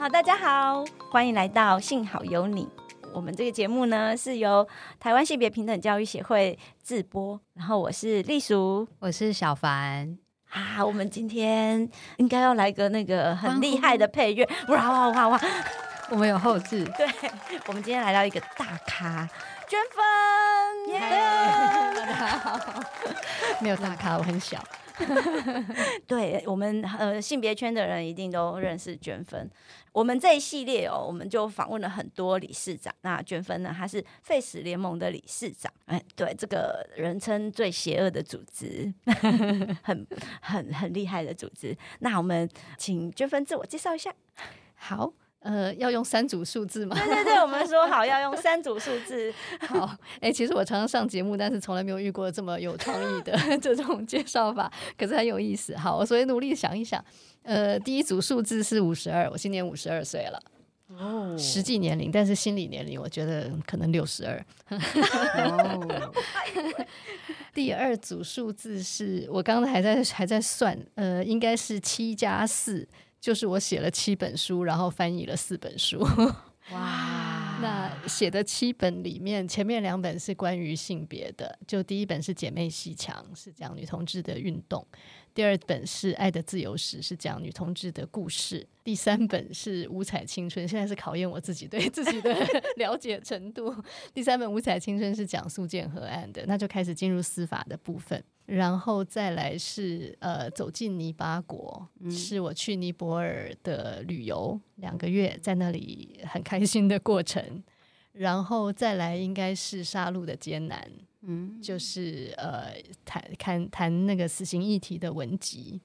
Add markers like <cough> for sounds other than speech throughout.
好，大家好，欢迎来到幸好有你。我们这个节目呢是由台湾性别平等教育协会制播，然后我是丽淑，我是小凡。啊，我们今天应该要来个那个很厉害的配乐，<laughs> 哇哇哇哇！我们有后置。<laughs> 对，我们今天来到一个大咖，娟芬，耶、yeah！大家好，没有大咖，我很小。<laughs> 对我们呃性别圈的人一定都认识娟芬。我们这一系列哦，我们就访问了很多理事长。那娟芬呢，她是废死联盟的理事长。哎，对，这个人称最邪恶的组织，<laughs> 很很很厉害的组织。那我们请娟芬自我介绍一下。好。呃，要用三组数字吗？对对对，我们说好要用三组数字。<laughs> 好，哎、欸，其实我常常上节目，但是从来没有遇过这么有创意的 <laughs> 这种介绍法，可是很有意思。好，我所以努力想一想。呃，第一组数字是五十二，我今年五十二岁了。哦，实际年龄，但是心理年龄，我觉得可能六十二。哦，<laughs> 第二组数字是我刚才还在还在算，呃，应该是七加四。就是我写了七本书，然后翻译了四本书。哇！<laughs> 那写的七本里面，前面两本是关于性别的，就第一本是《姐妹戏墙》，是讲女同志的运动；第二本是《爱的自由史》，是讲女同志的故事；第三本是《五彩青春》，现在是考验我自己对 <laughs> 自己的了解程度。第三本《五彩青春》是讲苏建河案的，那就开始进入司法的部分。然后再来是呃，走进尼巴国，嗯，是我去尼泊尔的旅游两个月，在那里很开心的过程。然后再来应该是杀戮的艰难，嗯，就是呃谈谈谈那个死刑议题的文集。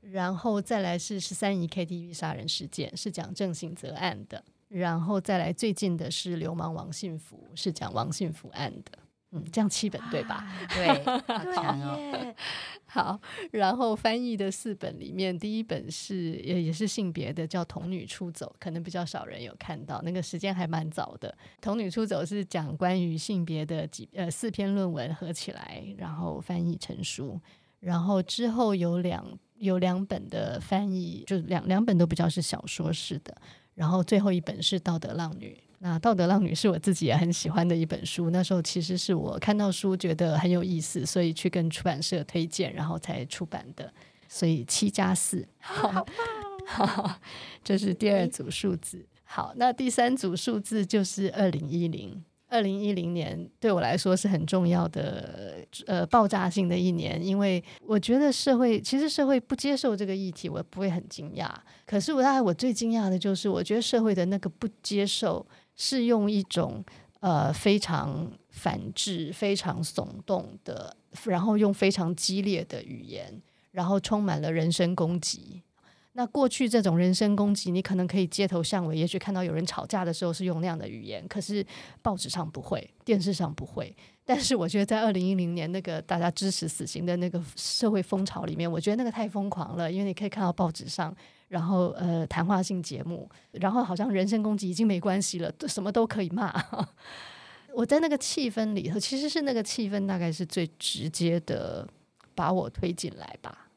然后再来是十三姨 KTV 杀人事件，是讲郑信泽案的。然后再来最近的是流氓王信福，是讲王信福案的。嗯，这样七本对吧？啊、对，<laughs> 好强哦。<laughs> 好，然后翻译的四本里面，第一本是也也是性别的，叫《童女出走》，可能比较少人有看到，那个时间还蛮早的。《童女出走》是讲关于性别的几呃四篇论文合起来，然后翻译成书。然后之后有两有两本的翻译，就两两本都比较是小说式的。然后最后一本是《道德浪女》。那《道德浪女》是我自己也很喜欢的一本书。那时候其实是我看到书觉得很有意思，所以去跟出版社推荐，然后才出版的。所以七加四，<laughs> 好，<laughs> 这是第二组数字。好，那第三组数字就是二零一零。二零一零年对我来说是很重要的，呃，爆炸性的一年，因为我觉得社会其实社会不接受这个议题，我不会很惊讶。可是我大概我最惊讶的就是，我觉得社会的那个不接受。是用一种呃非常反智、非常耸动的，然后用非常激烈的语言，然后充满了人身攻击。那过去这种人身攻击，你可能可以街头巷尾，也许看到有人吵架的时候是用那样的语言，可是报纸上不会，电视上不会。但是我觉得在二零一零年那个大家支持死刑的那个社会风潮里面，我觉得那个太疯狂了，因为你可以看到报纸上。然后呃，谈话性节目，然后好像人身攻击已经没关系了，什么都可以骂。<laughs> 我在那个气氛里头，其实是那个气氛大概是最直接的把我推进来吧。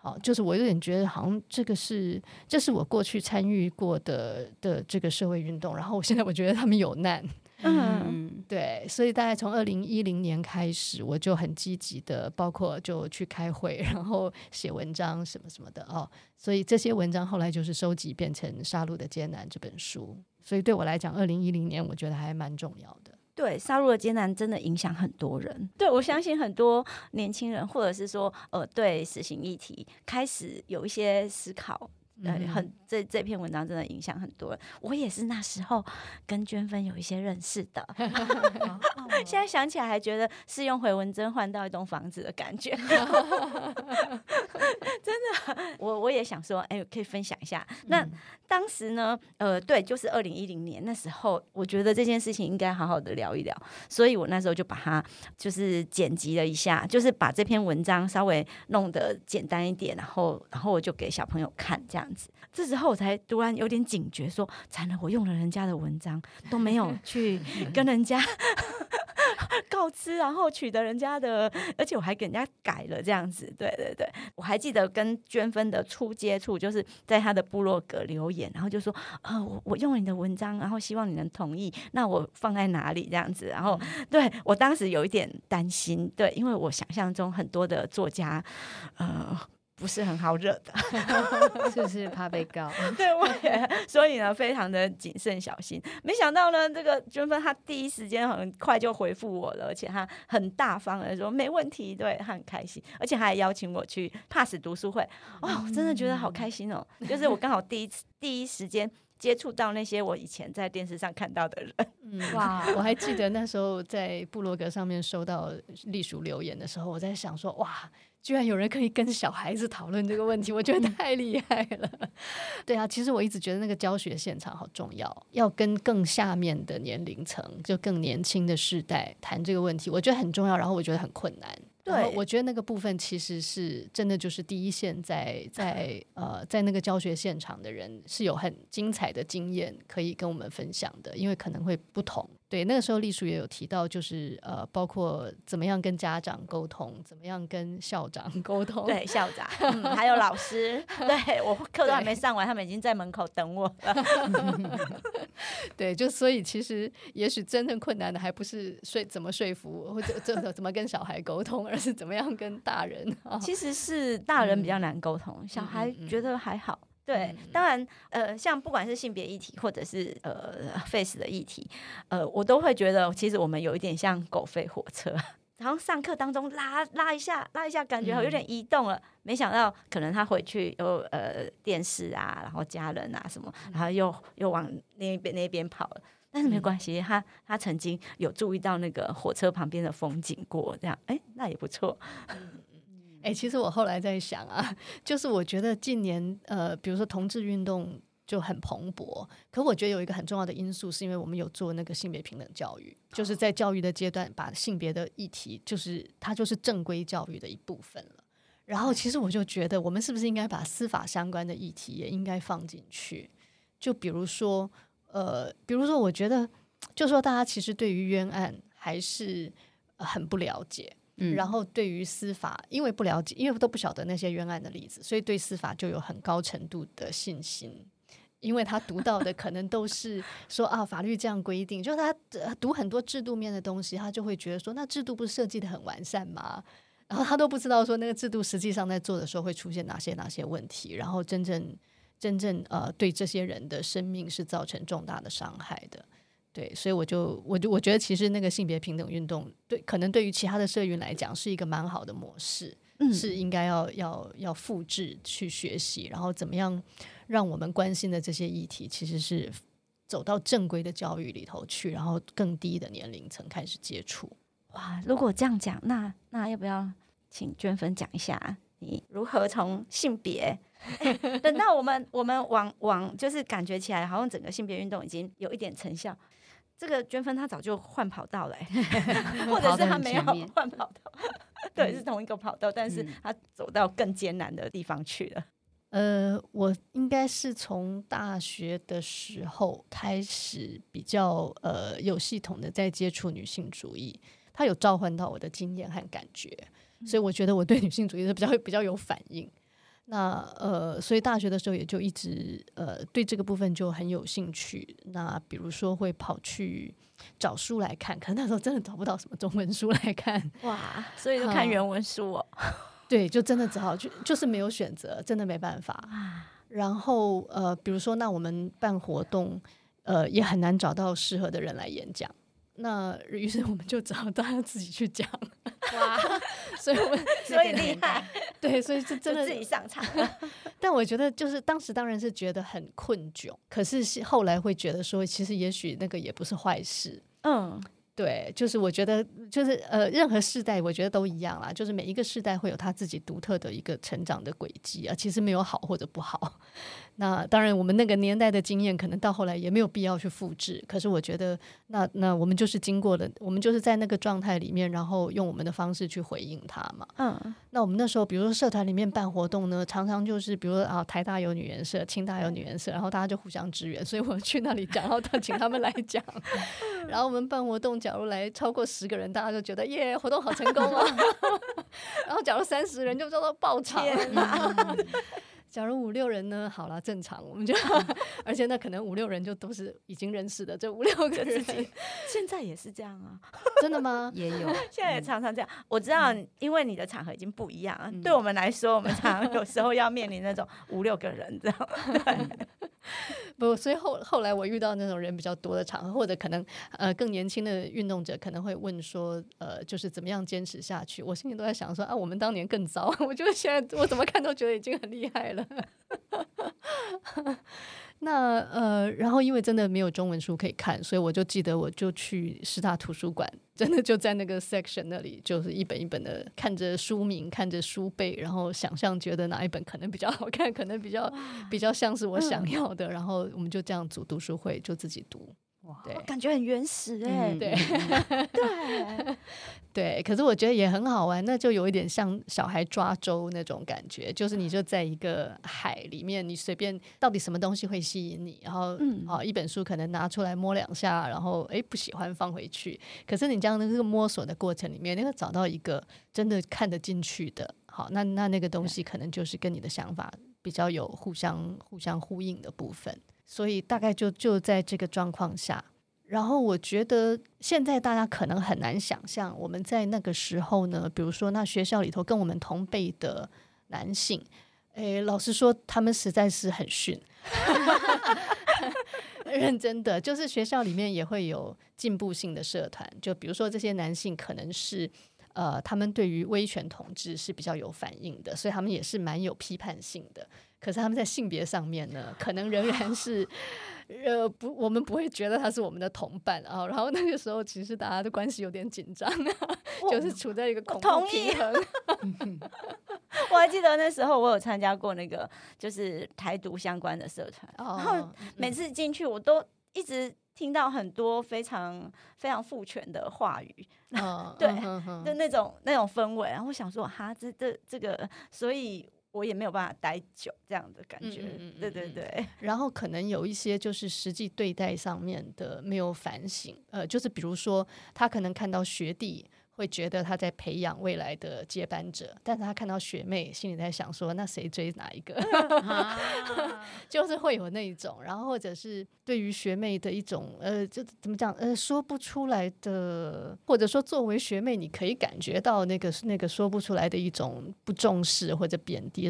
好，就是我有点觉得好像这个是，这是我过去参与过的的这个社会运动，然后我现在我觉得他们有难。嗯，对，所以大概从二零一零年开始，我就很积极的，包括就去开会，然后写文章什么什么的哦。所以这些文章后来就是收集变成《杀戮的艰难》这本书。所以对我来讲，二零一零年我觉得还蛮重要的。对，《杀戮的艰难》真的影响很多人。对，我相信很多年轻人，或者是说呃，对死刑议题开始有一些思考。呃，很这这篇文章真的影响很多人，我也是那时候跟娟芬有一些认识的，<laughs> 现在想起来还觉得是用回文针换到一栋房子的感觉，<laughs> 真的，我我也想说，哎、欸，可以分享一下。那当时呢，呃，对，就是二零一零年那时候，我觉得这件事情应该好好的聊一聊，所以我那时候就把它就是剪辑了一下，就是把这篇文章稍微弄得简单一点，然后然后我就给小朋友看这样。样子，这时候我才突然有点警觉，说：惨了，我用了人家的文章，都没有 <laughs> 去跟人家 <laughs> 告知，然后取得人家的，而且我还给人家改了这样子。对对对，我还记得跟娟芬的初接触，就是在他的部落格留言，然后就说啊、呃，我我用你的文章，然后希望你能同意，那我放在哪里这样子？然后对我当时有一点担心，对，因为我想象中很多的作家，呃。不是很好惹的，<laughs> <laughs> 是不是怕被告？对，我也所以呢，非常的谨慎小心。没想到呢，这个娟芬他第一时间很快就回复我了，而且他很大方的说没问题，对，他很开心，而且他还邀请我去 Pass 读书会。哦，真的觉得好开心哦！就是我刚好第一次第一时间接触到那些我以前在电视上看到的人。嗯，哇，我还记得那时候在布罗格上面收到隶属留言的时候，我在想说，哇。居然有人可以跟小孩子讨论这个问题，我觉得太厉害了。对啊，其实我一直觉得那个教学现场好重要，要跟更下面的年龄层，就更年轻的世代谈这个问题，我觉得很重要。然后我觉得很困难。对，我觉得那个部分其实是真的，就是第一线在在呃在那个教学现场的人是有很精彩的经验可以跟我们分享的，因为可能会不同。对，那个时候隶属也有提到，就是呃，包括怎么样跟家长沟通，怎么样跟校长沟通，对 <laughs> 校长、嗯，还有老师，<laughs> 对我课都还没上完，他们已经在门口等我了。<laughs> 对，就所以其实也许真正困难的还不是说怎么说服，或者怎么怎么跟小孩沟通，而是怎么样跟大人。其实是大人比较难沟通，嗯、小孩觉得还好。对，当然，呃，像不管是性别议题，或者是呃 face 的议题，呃，我都会觉得，其实我们有一点像狗吠火车，然后上课当中拉拉一下，拉一下，感觉有点移动了，嗯、没想到可能他回去又呃电视啊，然后家人啊什么，然后又又往那边那边跑了，但是没关系，他他曾经有注意到那个火车旁边的风景过，这样，哎，那也不错。<laughs> 哎、其实我后来在想啊，就是我觉得近年呃，比如说同志运动就很蓬勃，可我觉得有一个很重要的因素，是因为我们有做那个性别平等教育，就是在教育的阶段，把性别的议题，就是它就是正规教育的一部分了。然后，其实我就觉得，我们是不是应该把司法相关的议题也应该放进去？就比如说，呃，比如说，我觉得，就说大家其实对于冤案还是很不了解。嗯，然后对于司法，因为不了解，因为都不晓得那些冤案的例子，所以对司法就有很高程度的信心，因为他读到的可能都是 <laughs> 说啊，法律这样规定，就是他读很多制度面的东西，他就会觉得说，那制度不是设计的很完善吗？然后他都不知道说那个制度实际上在做的时候会出现哪些哪些问题，然后真正真正呃对这些人的生命是造成重大的伤害的。对，所以我就我就我觉得，其实那个性别平等运动，对，可能对于其他的社运来讲，是一个蛮好的模式，嗯、是应该要要要复制去学习，然后怎么样让我们关心的这些议题，其实是走到正规的教育里头去，然后更低的年龄层开始接触。哇，如果这样讲，那那要不要请娟芬讲一下，你如何从性别？等到我们我们往往就是感觉起来，好像整个性别运动已经有一点成效。这个娟芬她早就换跑道了，<laughs> 或者是她没有换跑道，对，是同一个跑道，但是她走到更艰难的地方去了。呃，我应该是从大学的时候开始比较呃有系统的在接触女性主义，它有召唤到我的经验和感觉，所以我觉得我对女性主义是比较比较有反应。那呃，所以大学的时候也就一直呃对这个部分就很有兴趣。那比如说会跑去找书来看，可能那时候真的找不到什么中文书来看。哇，所以就看原文书哦。<laughs> 对，就真的只好就就是没有选择，真的没办法。然后呃，比如说那我们办活动，呃，也很难找到适合的人来演讲。那于是我们就找大家自己去讲。哇，<laughs> 所以我们 <laughs> 所以厉害。对，所以是真的自己上场。<laughs> 但我觉得，就是当时当然是觉得很困窘，可是后来会觉得说，其实也许那个也不是坏事。嗯，对，就是我觉得，就是呃，任何世代我觉得都一样啦，就是每一个世代会有他自己独特的一个成长的轨迹啊，其实没有好或者不好。那当然，我们那个年代的经验，可能到后来也没有必要去复制。可是我觉得那，那那我们就是经过了，我们就是在那个状态里面，然后用我们的方式去回应他嘛。嗯，那我们那时候，比如说社团里面办活动呢，常常就是，比如说啊，台大有女研社，清大有女研社，然后大家就互相支援，所以我去那里讲，然后他 <laughs> 请他们来讲。然后我们办活动，假如来超过十个人，大家就觉得耶，活动好成功啊。<laughs> 然后假如三十人，就叫做爆场。<laughs> 假如五六人呢？好了，正常，我们就，<laughs> 而且那可能五六人就都是已经认识的这五六个人，现在也是这样啊？真的吗？也有，现在也常常这样。我知道，因为你的场合已经不一样了，对我们来说，我们常常有时候要面临那种五六个人这样。对。<laughs> 不，所以后后来我遇到那种人比较多的场合，或者可能呃更年轻的运动者可能会问说，呃，就是怎么样坚持下去？我心里都在想说啊，我们当年更糟，<laughs> 我觉得现在我怎么看都觉得已经很厉害了。<laughs> 那呃，然后因为真的没有中文书可以看，所以我就记得我就去师大图书馆，真的就在那个 section 那里，就是一本一本的看着书名，看着书背，然后想象觉得哪一本可能比较好看，可能比较比较像是我想要的，然后我们就这样组读书会，就自己读。哇，对，感觉很原始哎、欸，对。对。<laughs> 对，可是我觉得也很好玩，那就有一点像小孩抓周那种感觉，就是你就在一个海里面，你随便到底什么东西会吸引你，然后嗯，好一本书可能拿出来摸两下，然后哎不喜欢放回去，可是你这样的这个摸索的过程里面，那个找到一个真的看得进去的，好，那那那个东西可能就是跟你的想法比较有互相互相呼应的部分。所以大概就就在这个状况下，然后我觉得现在大家可能很难想象，我们在那个时候呢，比如说那学校里头跟我们同辈的男性，诶，老实说，他们实在是很逊，<laughs> 认真的，就是学校里面也会有进步性的社团，就比如说这些男性可能是。呃，他们对于威权统治是比较有反应的，所以他们也是蛮有批判性的。可是他们在性别上面呢，可能仍然是，呃，不，我们不会觉得他是我们的同伴啊。然后那个时候，其实大家的关系有点紧张啊，就是处在一个恐同平衡。<laughs> 我还记得那时候，我有参加过那个就是台独相关的社团，哦、然后每次进去，我都一直。听到很多非常非常父权的话语，哦、对，就、嗯、那种那种氛围，然后我想说，哈，这这这个，所以我也没有办法待久，这样的感觉，嗯嗯嗯、对对对。<laughs> 然后可能有一些就是实际对待上面的没有反省，呃，就是比如说他可能看到学弟。会觉得他在培养未来的接班者，但是他看到学妹，心里在想说：那谁追哪一个？<laughs> 就是会有那一种，然后或者是对于学妹的一种呃，就怎么讲呃，说不出来的，或者说作为学妹，你可以感觉到那个那个说不出来的一种不重视或者贬低。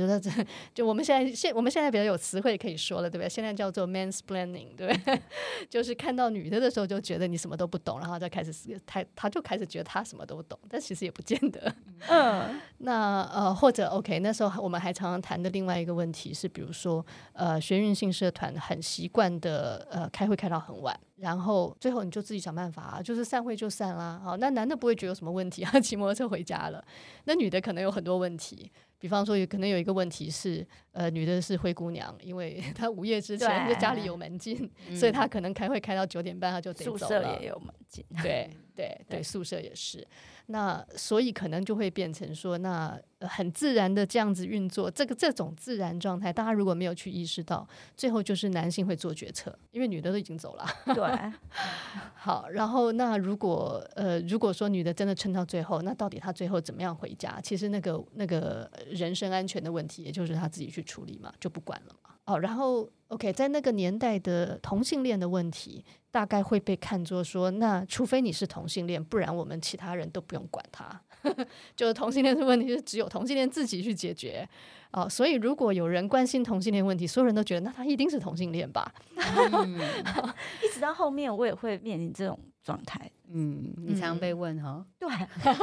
就我们现在现我们现在比较有词汇可以说了，对不对？现在叫做 mansplaining，对不对？<laughs> 就是看到女的的时候就觉得你什么都不懂，然后再开始他他就开始觉得他什么都。我懂，但其实也不见得。嗯，<laughs> 那呃，或者 OK，那时候我们还常常谈的另外一个问题是，比如说呃，学运性社团很习惯的呃，开会开到很晚，然后最后你就自己想办法啊，就是散会就散啦。好，那男的不会觉得有什么问题啊，骑摩托车回家了。那女的可能有很多问题，比方说有可能有一个问题是，呃，女的是灰姑娘，因为她午夜之前就家里有门禁，所以她可能开会开到九点半，她就得走了。宿舍也有门禁，对。对对，宿舍也是，那所以可能就会变成说，那很自然的这样子运作，这个这种自然状态，大家如果没有去意识到，最后就是男性会做决策，因为女的都已经走了。对，<laughs> 好，然后那如果呃，如果说女的真的撑到最后，那到底她最后怎么样回家？其实那个那个人身安全的问题，也就是她自己去处理嘛，就不管了嘛。哦，然后 OK，在那个年代的同性恋的问题，大概会被看作说，那除非你是同性恋，不然我们其他人都不用管他。<laughs> 就是同性恋的问题是只有同性恋自己去解决。哦，所以如果有人关心同性恋问题，所有人都觉得那他一定是同性恋吧？嗯、<laughs> 一直到后面，我也会面临这种状态。嗯，你常常被问哈？对，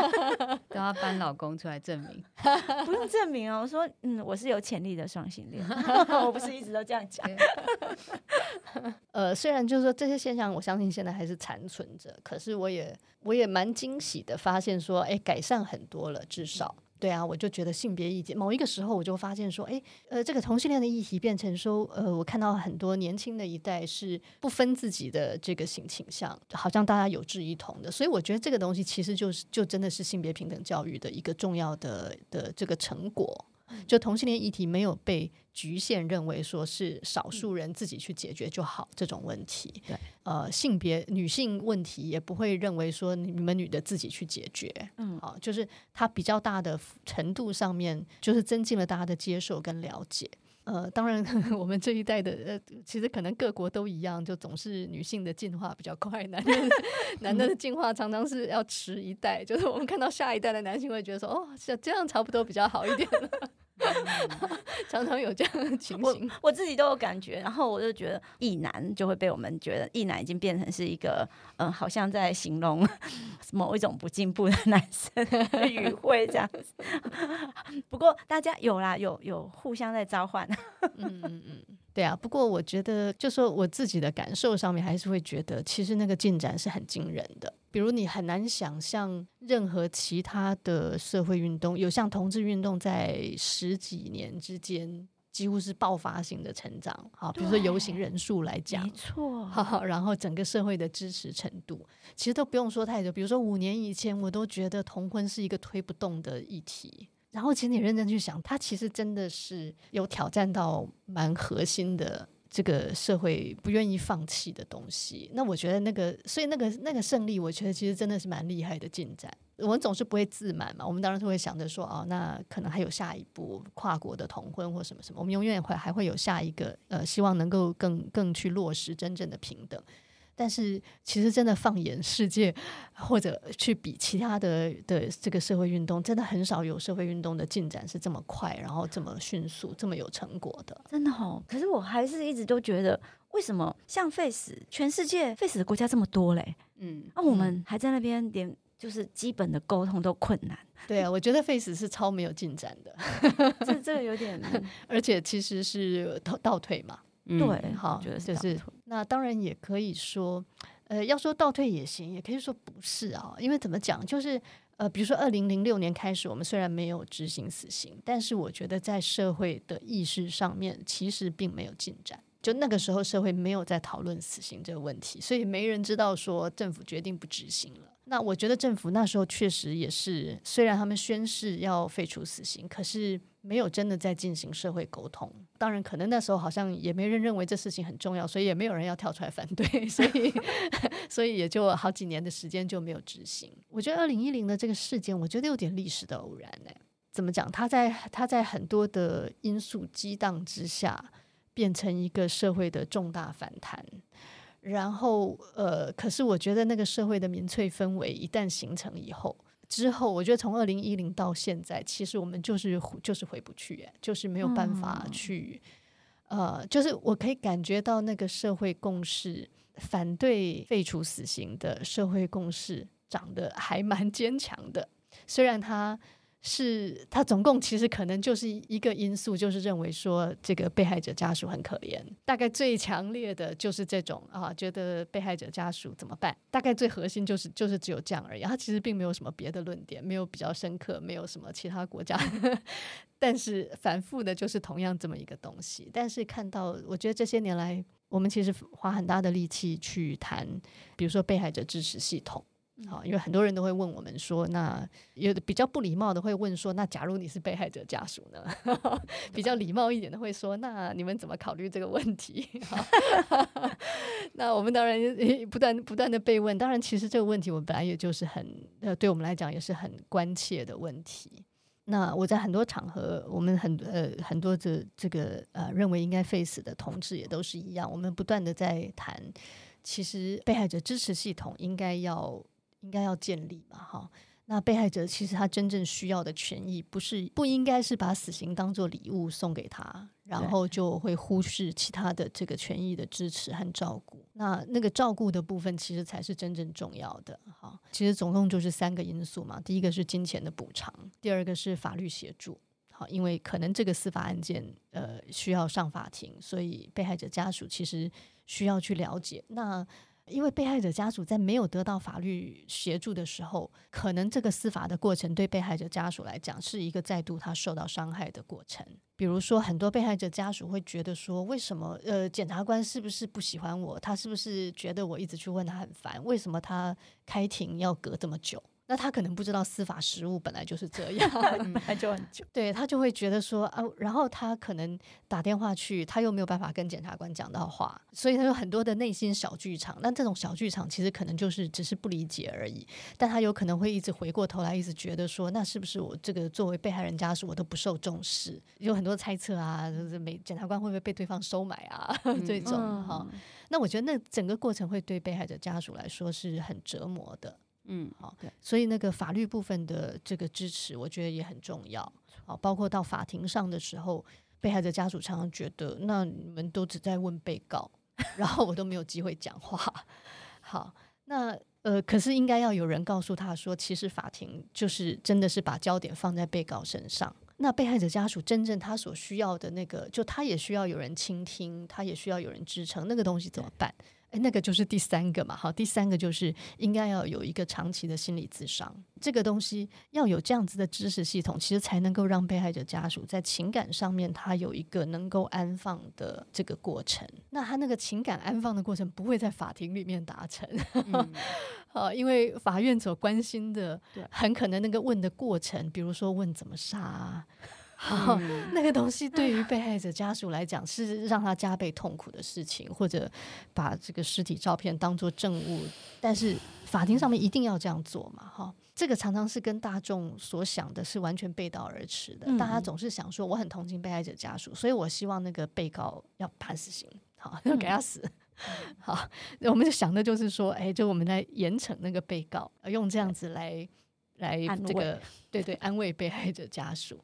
<laughs> 都要搬老公出来证明？<laughs> 不用证明哦。我说，嗯，我是有潜力的双性恋，<laughs> 我不是一直都这样讲。呃，虽然就是说这些现象，我相信现在还是残存着，可是我也我也蛮惊喜的发现说，哎，改善很多了，至少。对啊，我就觉得性别意见，某一个时候我就发现说，哎，呃，这个同性恋的议题变成说，呃，我看到很多年轻的一代是不分自己的这个性倾向，好像大家有志一同的，所以我觉得这个东西其实就是就真的是性别平等教育的一个重要的的这个成果。就同性恋议题没有被局限，认为说是少数人自己去解决就好这种问题。对，呃，性别女性问题也不会认为说你们女的自己去解决。嗯，啊，就是它比较大的程度上面，就是增进了大家的接受跟了解。呃，当然 <laughs> 我们这一代的呃，其实可能各国都一样，就总是女性的进化比较快，男的 <laughs> 男的进化常常是要迟一代。就是我们看到下一代的男性会觉得说，哦，这这样差不多比较好一点了。<laughs> 常常有这样的情形，我我自己都有感觉，然后我就觉得意男就会被我们觉得意男已经变成是一个，嗯，好像在形容某一种不进步的男生的语 <laughs> 汇这样子。<laughs> 不过大家有啦，有有互相在召唤。嗯嗯嗯。对啊，不过我觉得，就说我自己的感受上面，还是会觉得，其实那个进展是很惊人的。比如你很难想象任何其他的社会运动有像同志运动在十几年之间几乎是爆发性的成长。好，比如说游行人数来讲，没错。好，然后整个社会的支持程度，其实都不用说太多。比如说五年以前，我都觉得同婚是一个推不动的议题。然后，请你认真去想，它其实真的是有挑战到蛮核心的这个社会不愿意放弃的东西。那我觉得那个，所以那个那个胜利，我觉得其实真的是蛮厉害的进展。我们总是不会自满嘛，我们当然是会想着说，哦，那可能还有下一步跨国的同婚或什么什么，我们永远会还会有下一个，呃，希望能够更更去落实真正的平等。但是，其实真的放眼世界，或者去比其他的的这个社会运动，真的很少有社会运动的进展是这么快，然后这么迅速，这么有成果的。真的哦。可是我还是一直都觉得，为什么像 Face，，全世界 Face 的国家这么多嘞？嗯，那、啊、我们还在那边连就是基本的沟通都困难。对啊，我觉得 Face 是超没有进展的，这这 <laughs> 个有点，而且其实是倒倒退嘛。对，好，觉得就是那当然也可以说，呃，要说倒退也行，也可以说不是啊，因为怎么讲，就是呃，比如说二零零六年开始，我们虽然没有执行死刑，但是我觉得在社会的意识上面，其实并没有进展。就那个时候，社会没有在讨论死刑这个问题，所以没人知道说政府决定不执行了。那我觉得政府那时候确实也是，虽然他们宣誓要废除死刑，可是没有真的在进行社会沟通。当然，可能那时候好像也没人认为这事情很重要，所以也没有人要跳出来反对，<laughs> 所以 <laughs> 所以也就好几年的时间就没有执行。我觉得二零一零的这个事件，我觉得有点历史的偶然呢。怎么讲？他在他在很多的因素激荡之下。变成一个社会的重大反弹，然后呃，可是我觉得那个社会的民粹氛围一旦形成以后，之后我觉得从二零一零到现在，其实我们就是就是回不去，就是没有办法去，呃，就是我可以感觉到那个社会共识，反对废除死刑的社会共识长得还蛮坚强的，虽然他。是他总共其实可能就是一个因素，就是认为说这个被害者家属很可怜。大概最强烈的就是这种啊，觉得被害者家属怎么办？大概最核心就是就是只有这样而已。他其实并没有什么别的论点，没有比较深刻，没有什么其他国家。<laughs> 但是反复的就是同样这么一个东西。但是看到，我觉得这些年来，我们其实花很大的力气去谈，比如说被害者支持系统。好，因为很多人都会问我们说，那有的比较不礼貌的会问说，那假如你是被害者家属呢？<laughs> 比较礼貌一点的会说，那你们怎么考虑这个问题？<laughs> 那我们当然不断不断的被问，当然其实这个问题我们本来也就是很呃，对我们来讲也是很关切的问题。那我在很多场合，我们很呃很多的这个呃认为应该 face 的同志也都是一样，我们不断的在谈，其实被害者支持系统应该要。应该要建立嘛，哈。那被害者其实他真正需要的权益，不是不应该是把死刑当做礼物送给他，然后就会忽视其他的这个权益的支持和照顾。那那个照顾的部分，其实才是真正重要的，哈。其实总共就是三个因素嘛，第一个是金钱的补偿，第二个是法律协助，好，因为可能这个司法案件呃需要上法庭，所以被害者家属其实需要去了解那。因为被害者家属在没有得到法律协助的时候，可能这个司法的过程对被害者家属来讲是一个再度他受到伤害的过程。比如说，很多被害者家属会觉得说，为什么呃，检察官是不是不喜欢我？他是不是觉得我一直去问他很烦？为什么他开庭要隔这么久？那他可能不知道司法实务本来就是这 <laughs> 样，<laughs> 本来就很久。对，他就会觉得说啊，然后他可能打电话去，他又没有办法跟检察官讲到话，所以他有很多的内心小剧场。那这种小剧场其实可能就是只是不理解而已，但他有可能会一直回过头来，一直觉得说，那是不是我这个作为被害人家属，我都不受重视？有很多猜测啊，就是没检察官会不会被对方收买啊？<laughs> 嗯、这种哈、嗯，那我觉得那整个过程会对被害者家属来说是很折磨的。嗯，好，对，所以那个法律部分的这个支持，我觉得也很重要。好，包括到法庭上的时候，被害者家属常常觉得，那你们都只在问被告，<laughs> 然后我都没有机会讲话。好，那呃，可是应该要有人告诉他说，其实法庭就是真的是把焦点放在被告身上。那被害者家属真正他所需要的那个，就他也需要有人倾听，他也需要有人支撑，那个东西怎么办？诶，那个就是第三个嘛，好，第三个就是应该要有一个长期的心理咨商，这个东西要有这样子的知识系统，其实才能够让被害者家属在情感上面他有一个能够安放的这个过程。那他那个情感安放的过程不会在法庭里面达成，嗯、<laughs> 好，因为法院所关心的，很可能那个问的过程，比如说问怎么杀、啊。好，那个东西对于被害者家属来讲是让他加倍痛苦的事情，或者把这个尸体照片当做证物，但是法庭上面一定要这样做嘛？哈，这个常常是跟大众所想的是完全背道而驰的。大家总是想说，我很同情被害者家属，所以我希望那个被告要判死刑，好，要给他死。好，我们就想的就是说，哎，就我们来严惩那个被告，用这样子来来这个对对安慰被害者家属。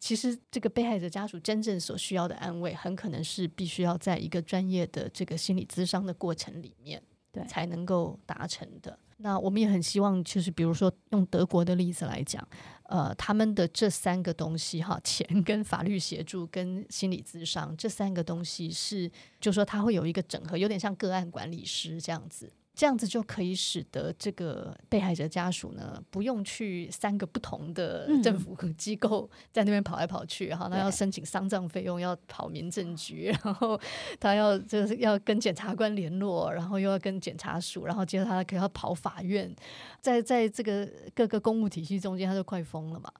其实，这个被害者家属真正所需要的安慰，很可能是必须要在一个专业的这个心理咨商的过程里面，对，才能够达成的。那我们也很希望，就是比如说用德国的例子来讲，呃，他们的这三个东西哈，钱跟法律协助跟心理咨商这三个东西是，就是说他会有一个整合，有点像个案管理师这样子。这样子就可以使得这个被害者家属呢，不用去三个不同的政府机构在那边跑来跑去，然后他要申请丧葬费用，要跑民政局，<laughs> 然后他要就是要跟检察官联络，然后又要跟检察署，然后接着他可以要跑法院，在在这个各个公务体系中间，他就快疯了嘛。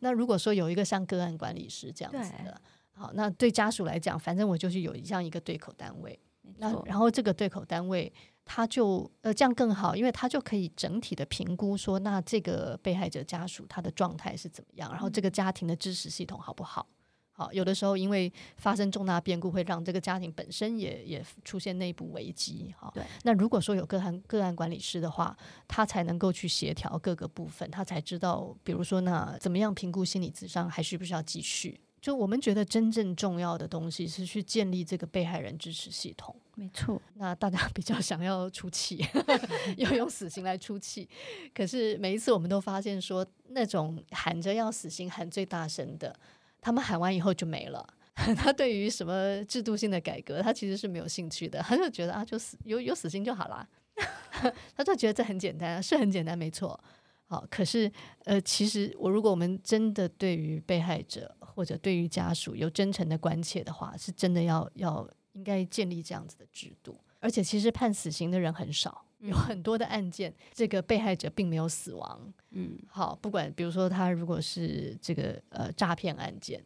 那如果说有一个像个案管理师这样子的，好，那对家属来讲，反正我就是有这样一个对口单位，那然后这个对口单位。他就呃这样更好，因为他就可以整体的评估说，那这个被害者家属他的状态是怎么样，然后这个家庭的支持系统好不好？好，有的时候因为发生重大变故，会让这个家庭本身也也出现内部危机。好，对。那如果说有个案个案管理师的话，他才能够去协调各个部分，他才知道，比如说那怎么样评估心理咨商，还需不需要继续？就我们觉得真正重要的东西是去建立这个被害人支持系统。没错，那大家比较想要出气，<laughs> 要用死刑来出气。可是每一次我们都发现说，那种喊着要死刑喊最大声的，他们喊完以后就没了。<laughs> 他对于什么制度性的改革，他其实是没有兴趣的。他就觉得啊，就死有有死刑就好啦。<laughs> 他就觉得这很简单，是很简单，没错。好，可是呃，其实我如果我们真的对于被害者或者对于家属有真诚的关切的话，是真的要要应该建立这样子的制度。而且其实判死刑的人很少，有很多的案件，这个被害者并没有死亡。嗯，好，不管比如说他如果是这个呃诈骗案件。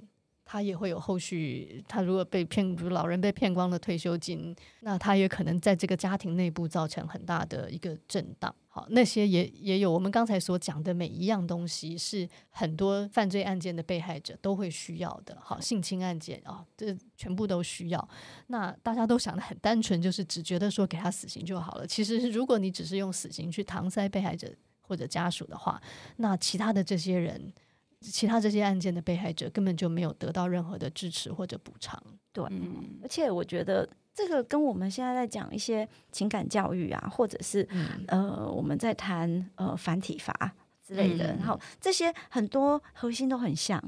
他也会有后续，他如果被骗，比如老人被骗光了退休金，那他也可能在这个家庭内部造成很大的一个震荡。好，那些也也有我们刚才所讲的每一样东西，是很多犯罪案件的被害者都会需要的。好，性侵案件啊，这全部都需要。那大家都想得很单纯，就是只觉得说给他死刑就好了。其实，如果你只是用死刑去搪塞被害者或者家属的话，那其他的这些人。其他这些案件的被害者根本就没有得到任何的支持或者补偿。对，嗯，而且我觉得这个跟我们现在在讲一些情感教育啊，或者是、嗯、呃我们在谈呃反体罚之类的，嗯、然后这些很多核心都很像。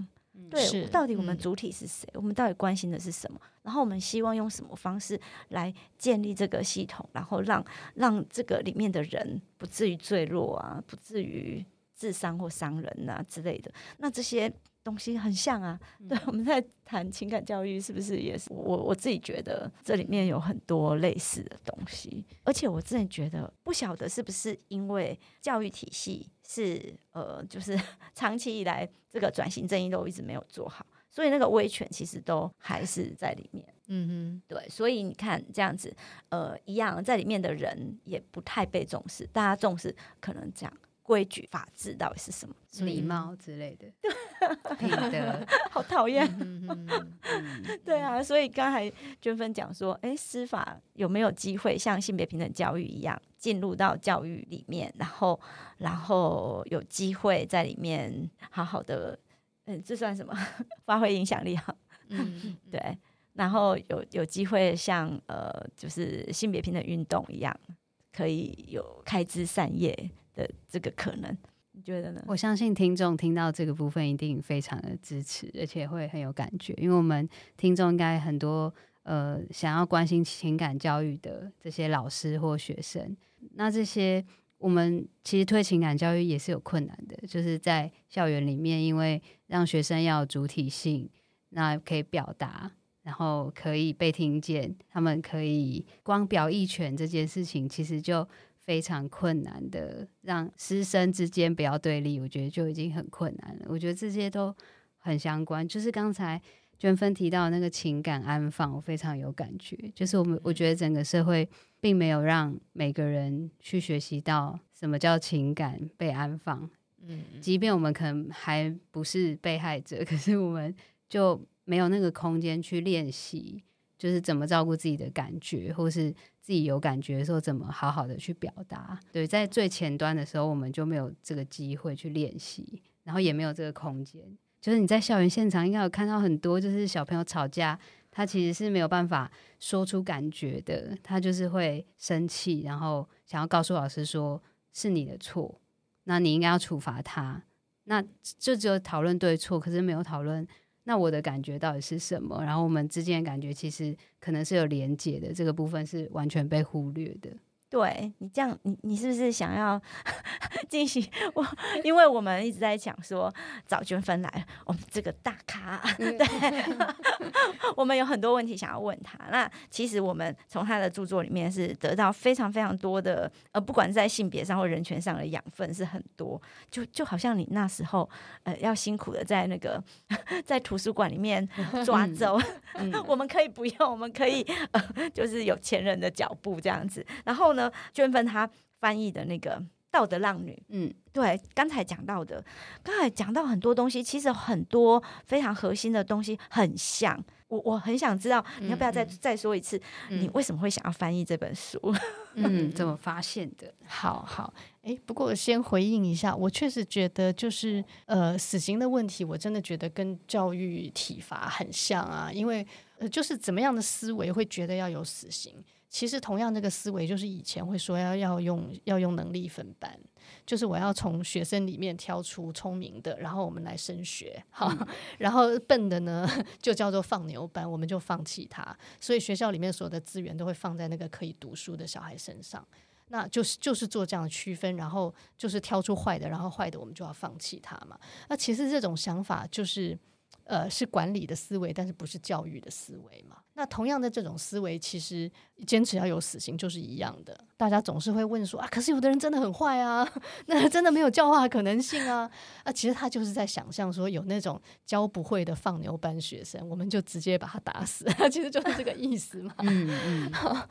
对，到底我们主体是谁？嗯、我们到底关心的是什么？然后我们希望用什么方式来建立这个系统，然后让让这个里面的人不至于坠落啊，不至于自伤或伤人啊之类的。那这些。东西很像啊，<laughs> 对，我们在谈情感教育，是不是也是我我自己觉得这里面有很多类似的东西，而且我真的觉得不晓得是不是因为教育体系是呃，就是 <laughs> 长期以来这个转型正义都一直没有做好，所以那个威权其实都还是在里面。嗯哼，对，所以你看这样子，呃，一样在里面的人也不太被重视，大家重视可能这样。规矩、法治到底是什么？礼貌之类的，品德，<laughs> 好讨厌。对啊，所以刚才娟芬讲说，哎，司法有没有机会像性别平等教育一样进入到教育里面，然后，然后有机会在里面好好的，嗯，这算什么？<laughs> 发挥影响力哈。嗯，<laughs> 对。然后有有机会像呃，就是性别平等运动一样，可以有开枝散叶。的这个可能，你觉得呢？我相信听众听到这个部分一定非常的支持，而且会很有感觉，因为我们听众应该很多呃想要关心情感教育的这些老师或学生，那这些我们其实推情感教育也是有困难的，就是在校园里面，因为让学生要有主体性，那可以表达，然后可以被听见，他们可以光表意权这件事情，其实就。非常困难的，让师生之间不要对立，我觉得就已经很困难了。我觉得这些都很相关。就是刚才娟芬提到那个情感安放，我非常有感觉。就是我们我觉得整个社会并没有让每个人去学习到什么叫情感被安放。嗯，即便我们可能还不是被害者，可是我们就没有那个空间去练习，就是怎么照顾自己的感觉，或是。自己有感觉的时候，怎么好好的去表达？对，在最前端的时候，我们就没有这个机会去练习，然后也没有这个空间。就是你在校园现场应该有看到很多，就是小朋友吵架，他其实是没有办法说出感觉的，他就是会生气，然后想要告诉老师说是你的错，那你应该要处罚他。那就只有讨论对错，可是没有讨论。那我的感觉到底是什么？然后我们之间的感觉其实可能是有连接的，这个部分是完全被忽略的。对你这样，你你是不是想要 <laughs> 进行我？因为我们一直在讲说找娟芬来，我们这个大咖，<laughs> 对，<laughs> 我们有很多问题想要问他。那其实我们从他的著作里面是得到非常非常多的，呃，不管是在性别上或人权上的养分是很多。就就好像你那时候，呃，要辛苦的在那个在图书馆里面抓周，嗯、我们可以不用，我们可以呃，就是有钱人的脚步这样子。然后呢？娟芬她翻译的那个《道德浪女》，嗯，对，刚才讲到的，刚才讲到很多东西，其实很多非常核心的东西很像。我我很想知道，你要不要再、嗯、再说一次，嗯、你为什么会想要翻译这本书？<laughs> 嗯，怎么发现的？好好，哎，不过先回应一下，我确实觉得就是呃，死刑的问题，我真的觉得跟教育体罚很像啊，因为呃，就是怎么样的思维会觉得要有死刑？其实同样这个思维，就是以前会说要要用要用能力分班，就是我要从学生里面挑出聪明的，然后我们来升学，哈，嗯、<laughs> 然后笨的呢 <laughs> 就叫做放牛班，我们就放弃他。所以学校里面所有的资源都会放在那个可以读书的小孩身上，那就是就是做这样的区分，然后就是挑出坏的，然后坏的我们就要放弃他嘛。那其实这种想法就是。呃，是管理的思维，但是不是教育的思维嘛？那同样的这种思维，其实坚持要有死刑就是一样的。大家总是会问说啊，可是有的人真的很坏啊，<laughs> 那真的没有教化的可能性啊？啊，其实他就是在想象说有那种教不会的放牛班学生，我们就直接把他打死，<laughs> 其实就是这个意思嘛。嗯嗯。<laughs>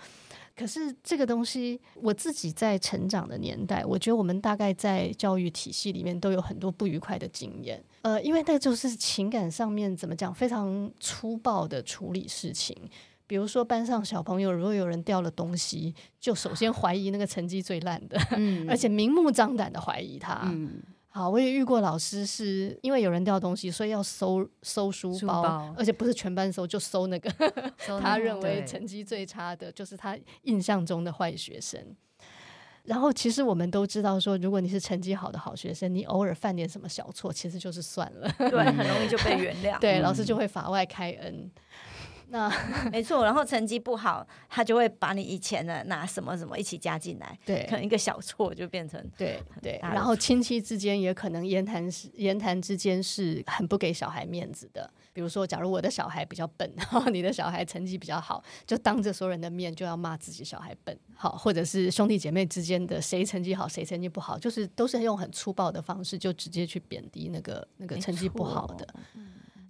嗯可是这个东西，我自己在成长的年代，我觉得我们大概在教育体系里面都有很多不愉快的经验。呃，因为那就是情感上面怎么讲，非常粗暴的处理事情。比如说班上小朋友，如果有人掉了东西，就首先怀疑那个成绩最烂的，嗯、<laughs> 而且明目张胆的怀疑他。嗯好，我也遇过老师是因为有人掉东西，所以要搜搜书包，书包而且不是全班搜，就搜那个 <laughs> 他认为成绩最差的，就是他印象中的坏学生。然后其实我们都知道说，如果你是成绩好的好学生，你偶尔犯点什么小错，其实就是算了，对，很容易就被原谅。<laughs> 对，老师就会法外开恩。那 <laughs> 没错，然后成绩不好，他就会把你以前的拿什么什么一起加进来，对，可能一个小错就变成对对。然后亲戚之间也可能言谈是言谈之间是很不给小孩面子的。比如说，假如我的小孩比较笨，然后你的小孩成绩比较好，就当着所有人的面就要骂自己小孩笨，好，或者是兄弟姐妹之间的谁成绩好谁成绩不好，就是都是用很粗暴的方式就直接去贬低那个那个成绩不好的。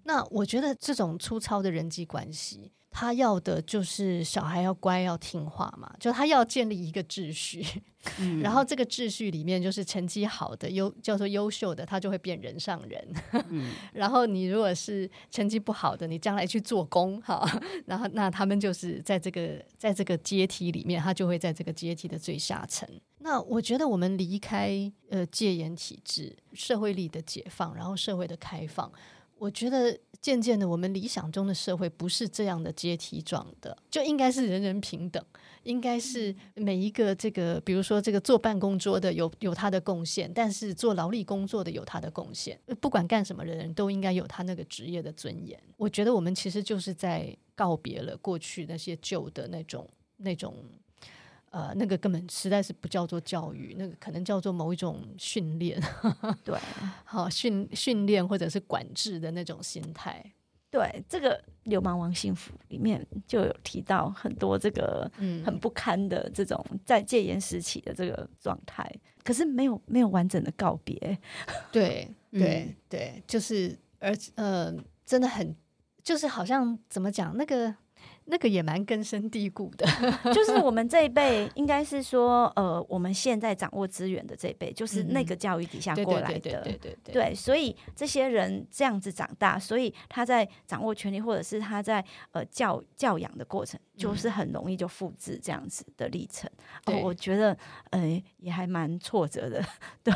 那我觉得这种粗糙的人际关系，他要的就是小孩要乖要听话嘛，就他要建立一个秩序，嗯、<laughs> 然后这个秩序里面就是成绩好的优叫做优秀的，他就会变人上人。嗯、<laughs> 然后你如果是成绩不好的，你将来去做工哈，然后那他们就是在这个在这个阶梯里面，他就会在这个阶梯的最下层。那我觉得我们离开呃戒严体制，社会力的解放，然后社会的开放。我觉得渐渐的，我们理想中的社会不是这样的阶梯状的，就应该是人人平等，应该是每一个这个，比如说这个坐办公桌的有有他的贡献，但是做劳力工作的有他的贡献，不管干什么的人都应该有他那个职业的尊严。我觉得我们其实就是在告别了过去那些旧的那种那种。呃，那个根本实在是不叫做教育，那个可能叫做某一种训练，对，<laughs> 好训训练或者是管制的那种心态。对，这个《流氓王幸福》里面就有提到很多这个很不堪的这种在戒严时期的这个状态，嗯、可是没有没有完整的告别。对 <laughs> 对、嗯、对，就是而呃，真的很就是好像怎么讲那个。那个也蛮根深蒂固的，<laughs> 就是我们这一辈，应该是说，呃，我们现在掌握资源的这一辈，就是那个教育底下过来的，对对对。对，所以这些人这样子长大，所以他在掌握权力，或者是他在呃教教养的过程，就是很容易就复制这样子的历程。哦，我觉得，呃，也还蛮挫折的，<laughs> 对，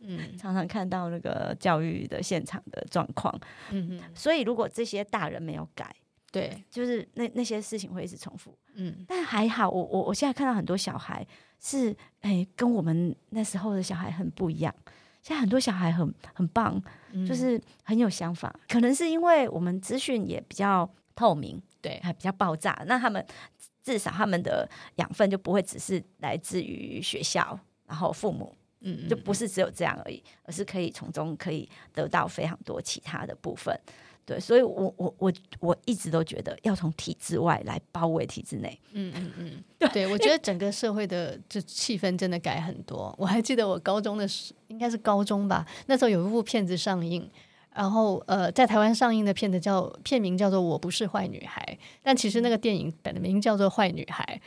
嗯，常常看到那个教育的现场的状况，嗯嗯，所以如果这些大人没有改。对，就是那那些事情会一直重复，嗯，但还好，我我我现在看到很多小孩是，哎、欸，跟我们那时候的小孩很不一样。现在很多小孩很很棒，嗯、就是很有想法，可能是因为我们资讯也比较透明，对，还比较爆炸，那他们至少他们的养分就不会只是来自于学校，然后父母，嗯，嗯，就不是只有这样而已，而是可以从中可以得到非常多其他的部分。对，所以我我我我一直都觉得要从体制外来包围体制内。嗯嗯嗯，对，<laughs> 对，我觉得整个社会的这气氛真的改很多。我还记得我高中的时，应该是高中吧，那时候有一部片子上映，然后呃，在台湾上映的片子叫片名叫做《我不是坏女孩》，但其实那个电影本名叫做《坏女孩》。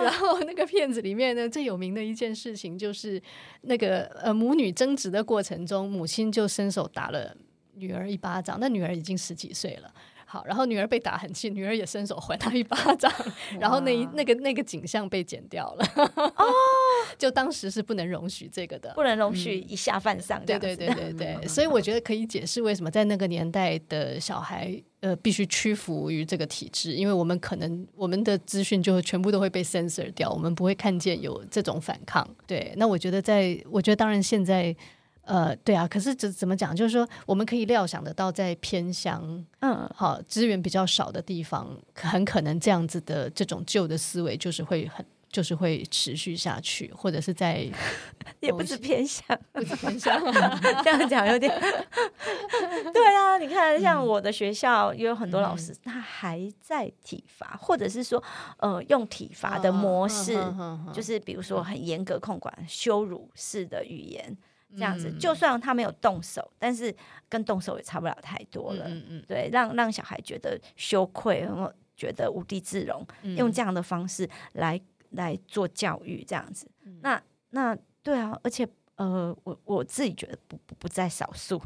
<laughs> 然后那个片子里面呢，最有名的一件事情就是那个呃母女争执的过程中，母亲就伸手打了。女儿一巴掌，那女儿已经十几岁了。好，然后女儿被打很气，女儿也伸手还他一巴掌，<laughs> 然后那一那个那个景象被剪掉了。哦，<laughs> 就当时是不能容许这个的，不能容许一下犯上。对对对对对，所以我觉得可以解释为什么在那个年代的小孩呃必须屈服于这个体制，因为我们可能我们的资讯就全部都会被 censor 掉，我们不会看见有这种反抗。对，那我觉得在我觉得当然现在。呃，对啊，可是怎怎么讲？就是说，我们可以料想得到，在偏乡，嗯，好，资源比较少的地方，很可能这样子的这种旧的思维，就是会很，就是会持续下去，或者是在，<laughs> 也不是偏乡，不是偏乡，<laughs> 这样讲有点，<laughs> 对啊，你看，像我的学校也有很多老师，嗯、他还在体罚，或者是说，呃，用体罚的模式，啊、就是比如说很严格控管、羞辱式的语言。这样子，就算他没有动手，但是跟动手也差不了太多了。嗯嗯，对，让让小孩觉得羞愧，然后觉得无地自容，用这样的方式来来做教育，这样子。那那对啊，而且呃，我我自己觉得不不不在少数。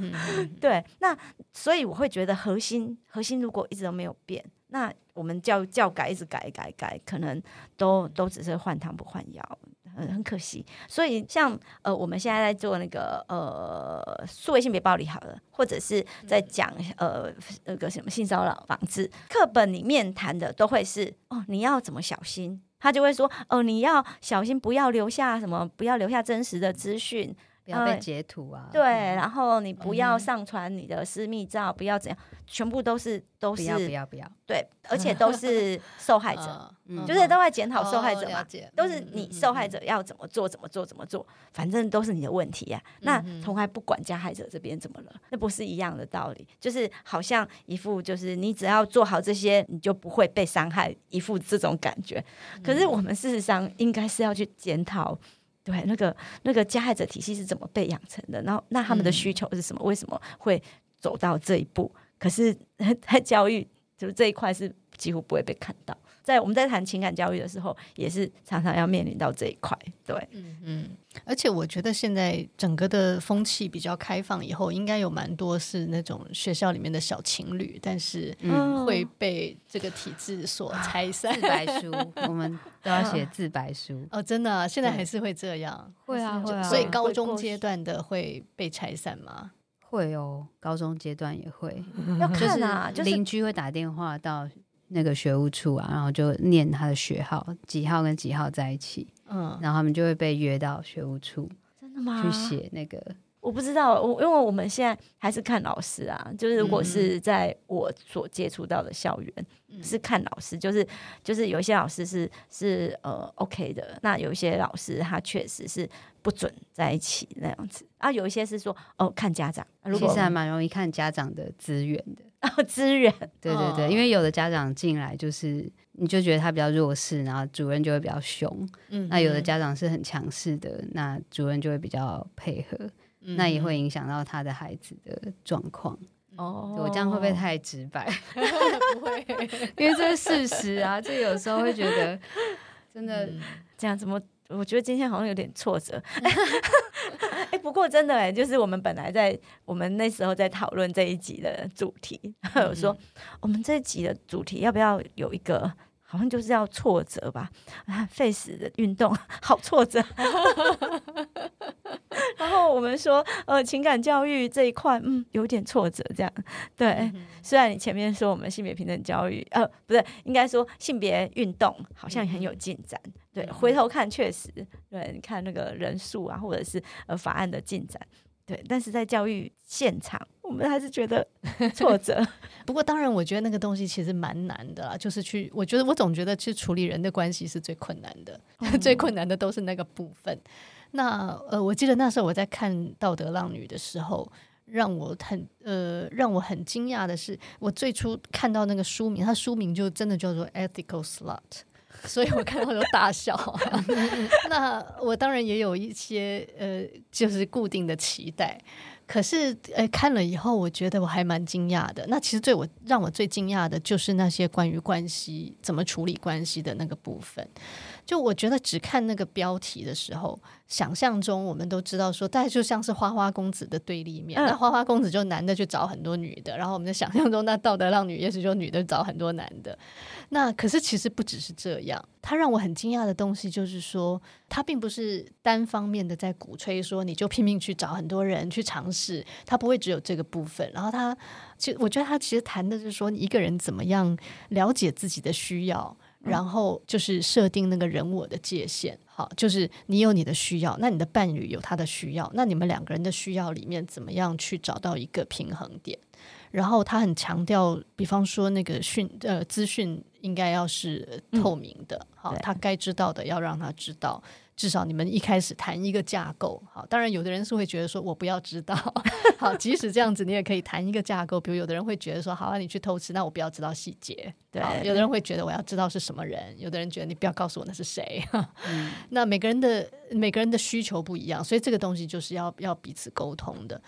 <laughs> 对，那所以我会觉得核心核心如果一直都没有变，那我们教教改一直改改改，可能都都只是换汤不换药。嗯，很可惜，所以像呃，我们现在在做那个呃，数位性别暴力好了，或者是在讲呃那个什么性骚扰防治课本里面谈的，都会是哦，你要怎么小心他就会说哦，你要小心，不要留下什么，不要留下真实的资讯。不要被截图啊！对，然后你不要上传你的私密照，不要怎样，全部都是都是不要不要不要。对，而且都是 <laughs> 受害者，就是都在检讨受害者嘛，都是你受害者要怎么做怎么做怎么做，反正都是你的问题呀。那从来不管加害者这边怎么了，那不是一样的道理？就是好像一副就是你只要做好这些，你就不会被伤害，一副这种感觉。可是我们事实上应该是要去检讨。对，那个那个加害者体系是怎么被养成的？然后那他们的需求是什么？为什么会走到这一步？可是，<laughs> 在教育就是这一块是几乎不会被看到。在我们在谈情感教育的时候，也是常常要面临到这一块。对，嗯嗯。而且我觉得现在整个的风气比较开放，以后应该有蛮多是那种学校里面的小情侣，但是会被这个体制所拆散。自白书，<laughs> 我们都要写自白书哦，真的，现在还是会这样。会啊会啊。所以高中阶段的会被拆散吗？会哦，高中阶段也会。要看啊，就是邻居会打电话到。那个学务处啊，然后就念他的学号，几号跟几号在一起，嗯，然后他们就会被约到学务处，真的吗？去写那个，我不知道，我因为我们现在还是看老师啊，就是如果是在我所接触到的校园，嗯、是看老师，就是就是有一些老师是是呃 OK 的，那有一些老师他确实是不准在一起那样子啊，有一些是说哦看家长，如果其实还蛮容易看家长的资源的。<laughs> 哦资源，对对对，因为有的家长进来就是，你就觉得他比较弱势，然后主任就会比较凶。嗯，那有的家长是很强势的，那主任就会比较配合，嗯、那也会影响到他的孩子的状况。哦，我这样会不会太直白？不会，因为这是事实啊。这有时候会觉得，真的、嗯、这样怎么？我觉得今天好像有点挫折。<laughs> 哎，不过真的哎，就是我们本来在我们那时候在讨论这一集的主题，我、嗯、<laughs> 说我们这一集的主题要不要有一个，好像就是要挫折吧？啊，face 的运动好挫折。<laughs> 然后我们说，呃，情感教育这一块，嗯，有点挫折。这样，对。嗯、虽然你前面说我们性别平等教育，呃，不对，应该说性别运动好像很有进展。对，回头看确实，对，你看那个人数啊，或者是呃法案的进展，对。但是在教育现场，我们还是觉得 <laughs> 挫折。不过当然，我觉得那个东西其实蛮难的啦，就是去，我觉得我总觉得去处理人的关系是最困难的，<laughs> 嗯、最困难的都是那个部分。那呃，我记得那时候我在看《道德浪女》的时候，让我很呃让我很惊讶的是，我最初看到那个书名，它书名就真的叫做《Ethical Slut》，所以我看到都大笑。<laughs> 那我当然也有一些呃，就是固定的期待。可是，哎，看了以后，我觉得我还蛮惊讶的。那其实最我让我最惊讶的就是那些关于关系怎么处理关系的那个部分。就我觉得只看那个标题的时候，想象中我们都知道说，大概就像是花花公子的对立面。那花花公子就男的去找很多女的，然后我们的想象中那道德浪女也许就女的找很多男的。那可是其实不只是这样，他让我很惊讶的东西就是说，他并不是单方面的在鼓吹说你就拼命去找很多人去尝试，他不会只有这个部分。然后他其实我觉得他其实谈的是说，你一个人怎么样了解自己的需要，然后就是设定那个人我的界限。好，就是你有你的需要，那你的伴侣有他的需要，那你们两个人的需要里面怎么样去找到一个平衡点？然后他很强调，比方说那个讯呃资讯应该要是透明的，嗯、好，他该知道的要让他知道，至少你们一开始谈一个架构，好，当然有的人是会觉得说我不要知道，<laughs> 好，即使这样子你也可以谈一个架构，比如有的人会觉得说好啊，你去偷吃，那我不要知道细节，对，有的人会觉得我要知道是什么人，有的人觉得你不要告诉我那是谁，<laughs> 嗯、那每个人的每个人的需求不一样，所以这个东西就是要要彼此沟通的。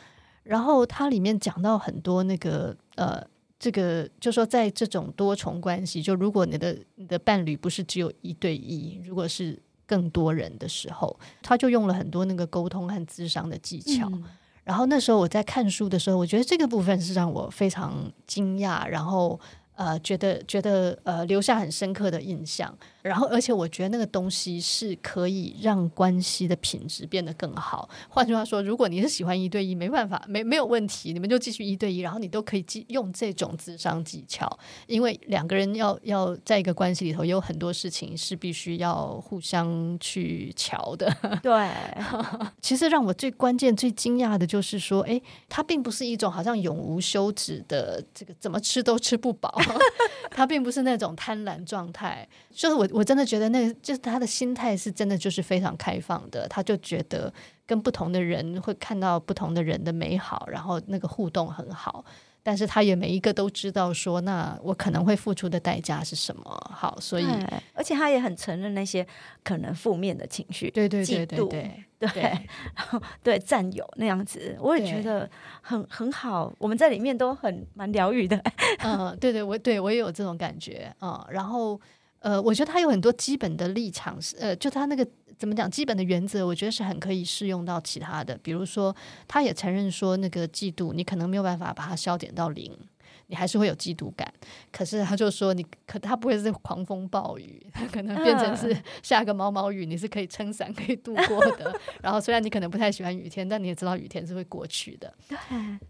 然后它里面讲到很多那个呃，这个就说在这种多重关系，就如果你的你的伴侣不是只有一对一，如果是更多人的时候，他就用了很多那个沟通和智商的技巧。嗯、然后那时候我在看书的时候，我觉得这个部分是让我非常惊讶，然后呃，觉得觉得呃留下很深刻的印象。然后，而且我觉得那个东西是可以让关系的品质变得更好。换句话说，如果你是喜欢一对一，没办法，没没有问题，你们就继续一对一，然后你都可以用这种智商技巧，因为两个人要要在一个关系里头，有很多事情是必须要互相去瞧的。<laughs> 对，<laughs> 其实让我最关键、最惊讶的就是说，诶，它并不是一种好像永无休止的这个怎么吃都吃不饱，<laughs> 它并不是那种贪婪状态，就是我。我真的觉得，那就是他的心态是真的，就是非常开放的。他就觉得跟不同的人会看到不同的人的美好，然后那个互动很好。但是他也每一个都知道说，那我可能会付出的代价是什么。好，所以而且他也很承认那些可能负面的情绪，对对对对对对，然后对占有那样子，我也觉得很很好。我们在里面都很蛮疗愈的。嗯，对对，我对我也有这种感觉嗯，然后。呃，我觉得他有很多基本的立场，是呃，就他那个怎么讲，基本的原则，我觉得是很可以适用到其他的。比如说，他也承认说，那个嫉妒，你可能没有办法把它消减到零，你还是会有嫉妒感。可是他就说你，你可他不会是狂风暴雨，他可能变成是下个毛毛雨，你是可以撑伞可以度过的。<laughs> 然后虽然你可能不太喜欢雨天，但你也知道雨天是会过去的。对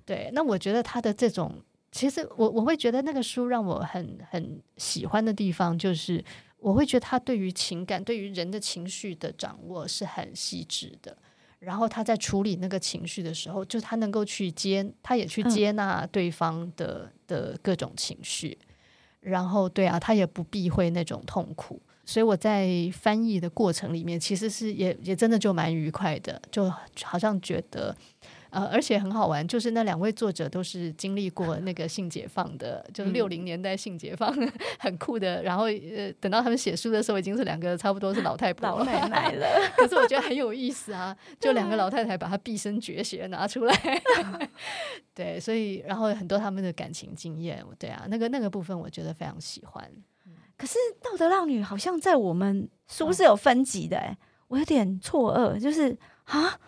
对，那我觉得他的这种。其实我我会觉得那个书让我很很喜欢的地方，就是我会觉得他对于情感、对于人的情绪的掌握是很细致的。然后他在处理那个情绪的时候，就他能够去接，他也去接纳对方的、嗯、的各种情绪。然后对啊，他也不避讳那种痛苦。所以我在翻译的过程里面，其实是也也真的就蛮愉快的，就好像觉得。呃，而且很好玩，就是那两位作者都是经历过那个性解放的，就是六零年代性解放，嗯、很酷的。然后呃，等到他们写书的时候，已经是两个差不多是老太婆、老奶奶了。<laughs> 可是我觉得很有意思啊，就两个老太太把她毕生绝学拿出来。<laughs> 对，所以然后很多他们的感情经验，对啊，那个那个部分我觉得非常喜欢。可是道德浪女好像在我们书是有分级的，哎，我有点错愕，就是啊。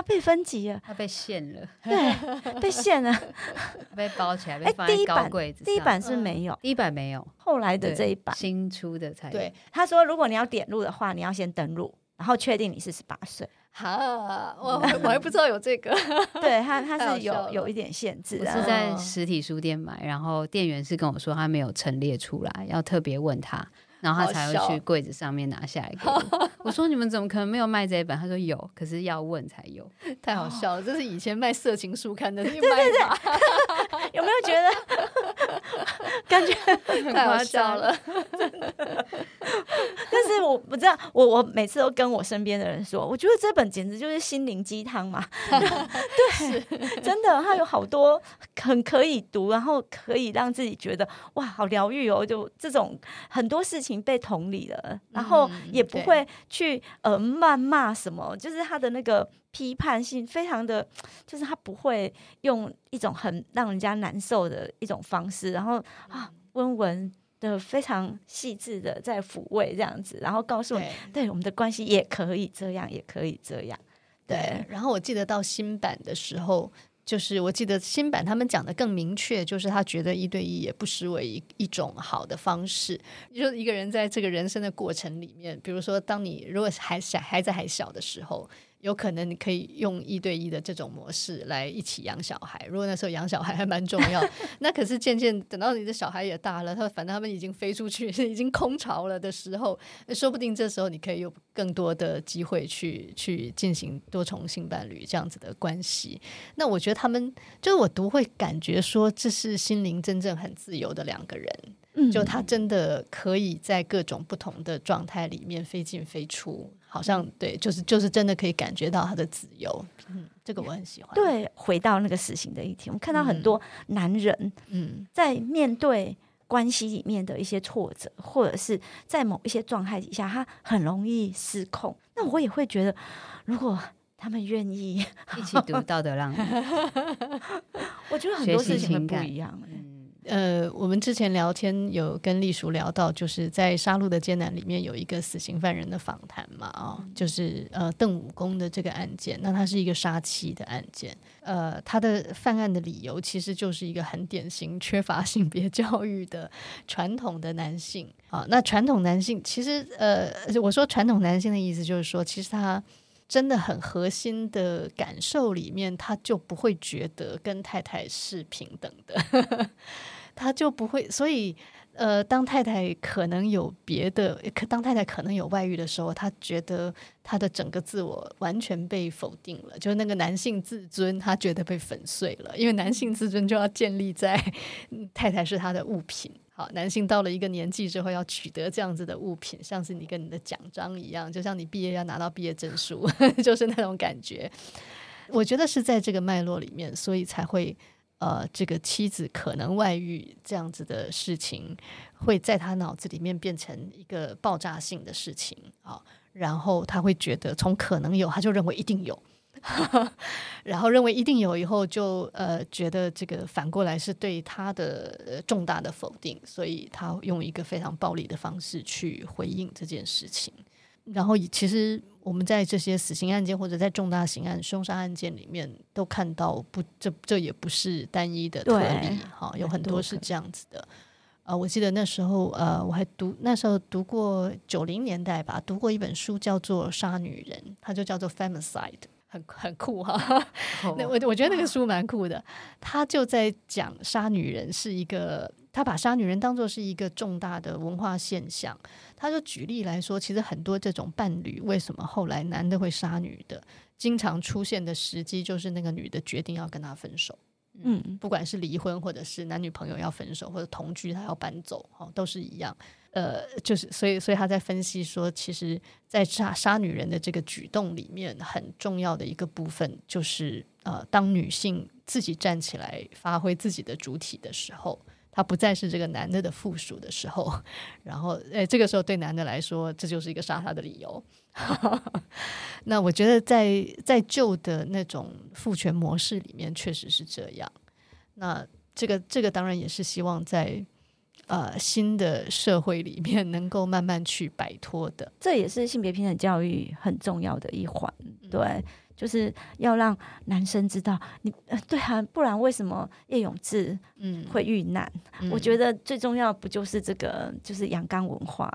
他被分级了，他被限了，<laughs> 对，被限了，<laughs> 被包起来，被放在高柜子上。第一版是没有，第一版没有，后来的这一版新出的才有。对，他说如果你要点入的话，你要先登录，然后确定你是十八岁。哈，我我还不知道有这个。<laughs> 对他，他是有有一点限制。我是在实体书店买，然后店员是跟我说他没有陈列出来，要特别问他。然后他才会去柜子上面拿下一个我。<laughs> 我说，你们怎么可能没有卖这一本？他说有，可是要问才有。太好笑了，这是以前卖色情书刊的 <laughs> 卖法。对对对，<laughs> 有没有觉得感觉太好笑了？<laughs> 但是我不知道，我我每次都跟我身边的人说，我觉得这本简直就是心灵鸡汤嘛。<laughs> 对，真的，它有好多很可以读，然后可以让自己觉得哇，好疗愈哦，就这种。很多事情被同理了，然后也不会去呃谩骂什么，就是他的那个批判性非常的，<tsk> 就是他不会用一种很让人家难受的一种方式，然后啊温文的非常细致的在抚慰这样子，然后告诉你，对，对我们的关系也可以这样，也可以这样，对。对，然后我记得到新版的时候。就是我记得新版他们讲的更明确，就是他觉得一对一也不失为一一种好的方式。就是一个人在这个人生的过程里面，比如说，当你如果还小孩子还小的时候。有可能你可以用一对一的这种模式来一起养小孩。如果那时候养小孩还蛮重要，<laughs> 那可是渐渐等到你的小孩也大了，他反正他们已经飞出去，已经空巢了的时候，说不定这时候你可以有更多的机会去去进行多重性伴侣这样子的关系。那我觉得他们就是我读会感觉说，这是心灵真正很自由的两个人。就他真的可以在各种不同的状态里面飞进飞出，好像对，就是就是真的可以感觉到他的自由。嗯，这个我很喜欢。对，回到那个死刑的一天，我们看到很多男人，嗯，在面对关系里面的一些挫折，或者是在某一些状态底下，他很容易失控。那我也会觉得，如果他们愿意一起读《<laughs> 道德浪女》，<laughs> 我觉得很多事情会不一样。呃，我们之前聊天有跟丽叔聊到，就是在《杀戮的艰难》里面有一个死刑犯人的访谈嘛，啊、哦，就是呃邓武公的这个案件，那他是一个杀妻的案件，呃，他的犯案的理由其实就是一个很典型缺乏性别教育的传统的男性啊，那传统男性其实呃，我说传统男性的意思就是说，其实他。真的很核心的感受里面，他就不会觉得跟太太是平等的，<laughs> 他就不会。所以，呃，当太太可能有别的，可当太太可能有外遇的时候，他觉得他的整个自我完全被否定了，就是那个男性自尊，他觉得被粉碎了，因为男性自尊就要建立在太太是他的物品。男性到了一个年纪之后，要取得这样子的物品，像是你跟你的奖章一样，就像你毕业要拿到毕业证书，<laughs> 就是那种感觉。我觉得是在这个脉络里面，所以才会呃，这个妻子可能外遇这样子的事情，会在他脑子里面变成一个爆炸性的事情啊，然后他会觉得从可能有，他就认为一定有。<laughs> 然后认为一定有，以后就呃觉得这个反过来是对他的重大的否定，所以他用一个非常暴力的方式去回应这件事情。然后其实我们在这些死刑案件或者在重大刑案、凶杀案件里面都看到不，不这这也不是单一的特例，哈，有很多是这样子的。啊、呃，我记得那时候呃我还读那时候读过九零年代吧，读过一本书叫做《杀女人》，它就叫做《Femicide》。很 <laughs> 很酷哈，<laughs> 那我我觉得那个书蛮酷的，他就在讲杀女人是一个，他把杀女人当做是一个重大的文化现象。他就举例来说，其实很多这种伴侣，为什么后来男的会杀女的，经常出现的时机就是那个女的决定要跟他分手，嗯，不管是离婚或者是男女朋友要分手或者同居他要搬走，哦，都是一样。呃，就是所以，所以他在分析说，其实，在杀杀女人的这个举动里面，很重要的一个部分，就是呃，当女性自己站起来发挥自己的主体的时候，她不再是这个男的的附属的时候，然后，哎，这个时候对男的来说，这就是一个杀他的理由。<laughs> 那我觉得在，在在旧的那种父权模式里面，确实是这样。那这个这个当然也是希望在。呃，新的社会里面能够慢慢去摆脱的，这也是性别平等教育很重要的一环。对，嗯、就是要让男生知道你，你对啊，不然为什么叶永志嗯会遇难？嗯、我觉得最重要不就是这个，就是阳刚文化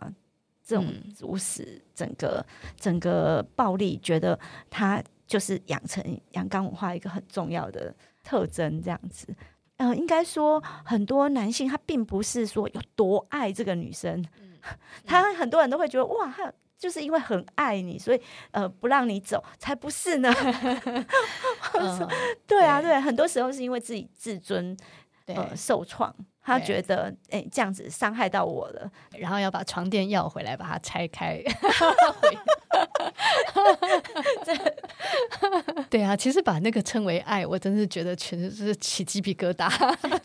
这种主使整个、嗯、整个暴力，觉得他就是养成阳刚文化一个很重要的特征，这样子。呃，应该说很多男性他并不是说有多爱这个女生，<laughs> 嗯嗯、他很多人都会觉得哇，他就是因为很爱你，所以呃不让你走，才不是呢。<laughs> <laughs> 嗯、对啊，对，很多时候是因为自己自尊呃受创。他觉得，哎、欸，这样子伤害到我了，然后要把床垫要回来，把它拆开。<laughs> 对啊，其实把那个称为爱，我真是觉得全是起鸡皮疙瘩，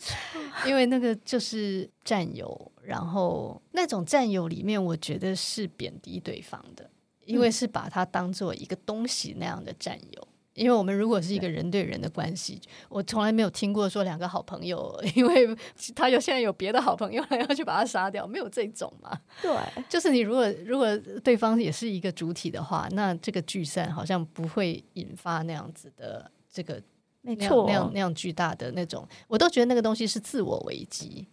<laughs> 因为那个就是占有，然后那种占有里面，我觉得是贬低对方的，因为是把它当做一个东西那样的占有。因为我们如果是一个人对人的关系，我从来没有听过说两个好朋友，因为他有现在有别的好朋友了，要去把他杀掉，没有这种嘛。对，<laughs> 就是你如果如果对方也是一个主体的话，那这个聚散好像不会引发那样子的这个没错那样那样巨大的那种，我都觉得那个东西是自我危机，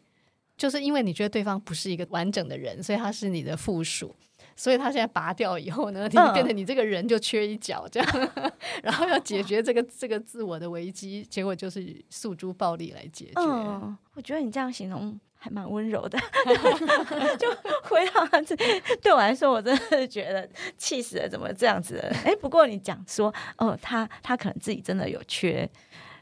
就是因为你觉得对方不是一个完整的人，所以他是你的附属。所以他现在拔掉以后呢，你就变成你这个人就缺一角这样，嗯、<laughs> 然后要解决这个这个自我的危机，结果就是诉诸暴力来解决。嗯，我觉得你这样形容还蛮温柔的，<laughs> 就回到他这，对我来说，我真的是觉得气死了，怎么这样子的？哎，不过你讲说，哦，他他可能自己真的有缺。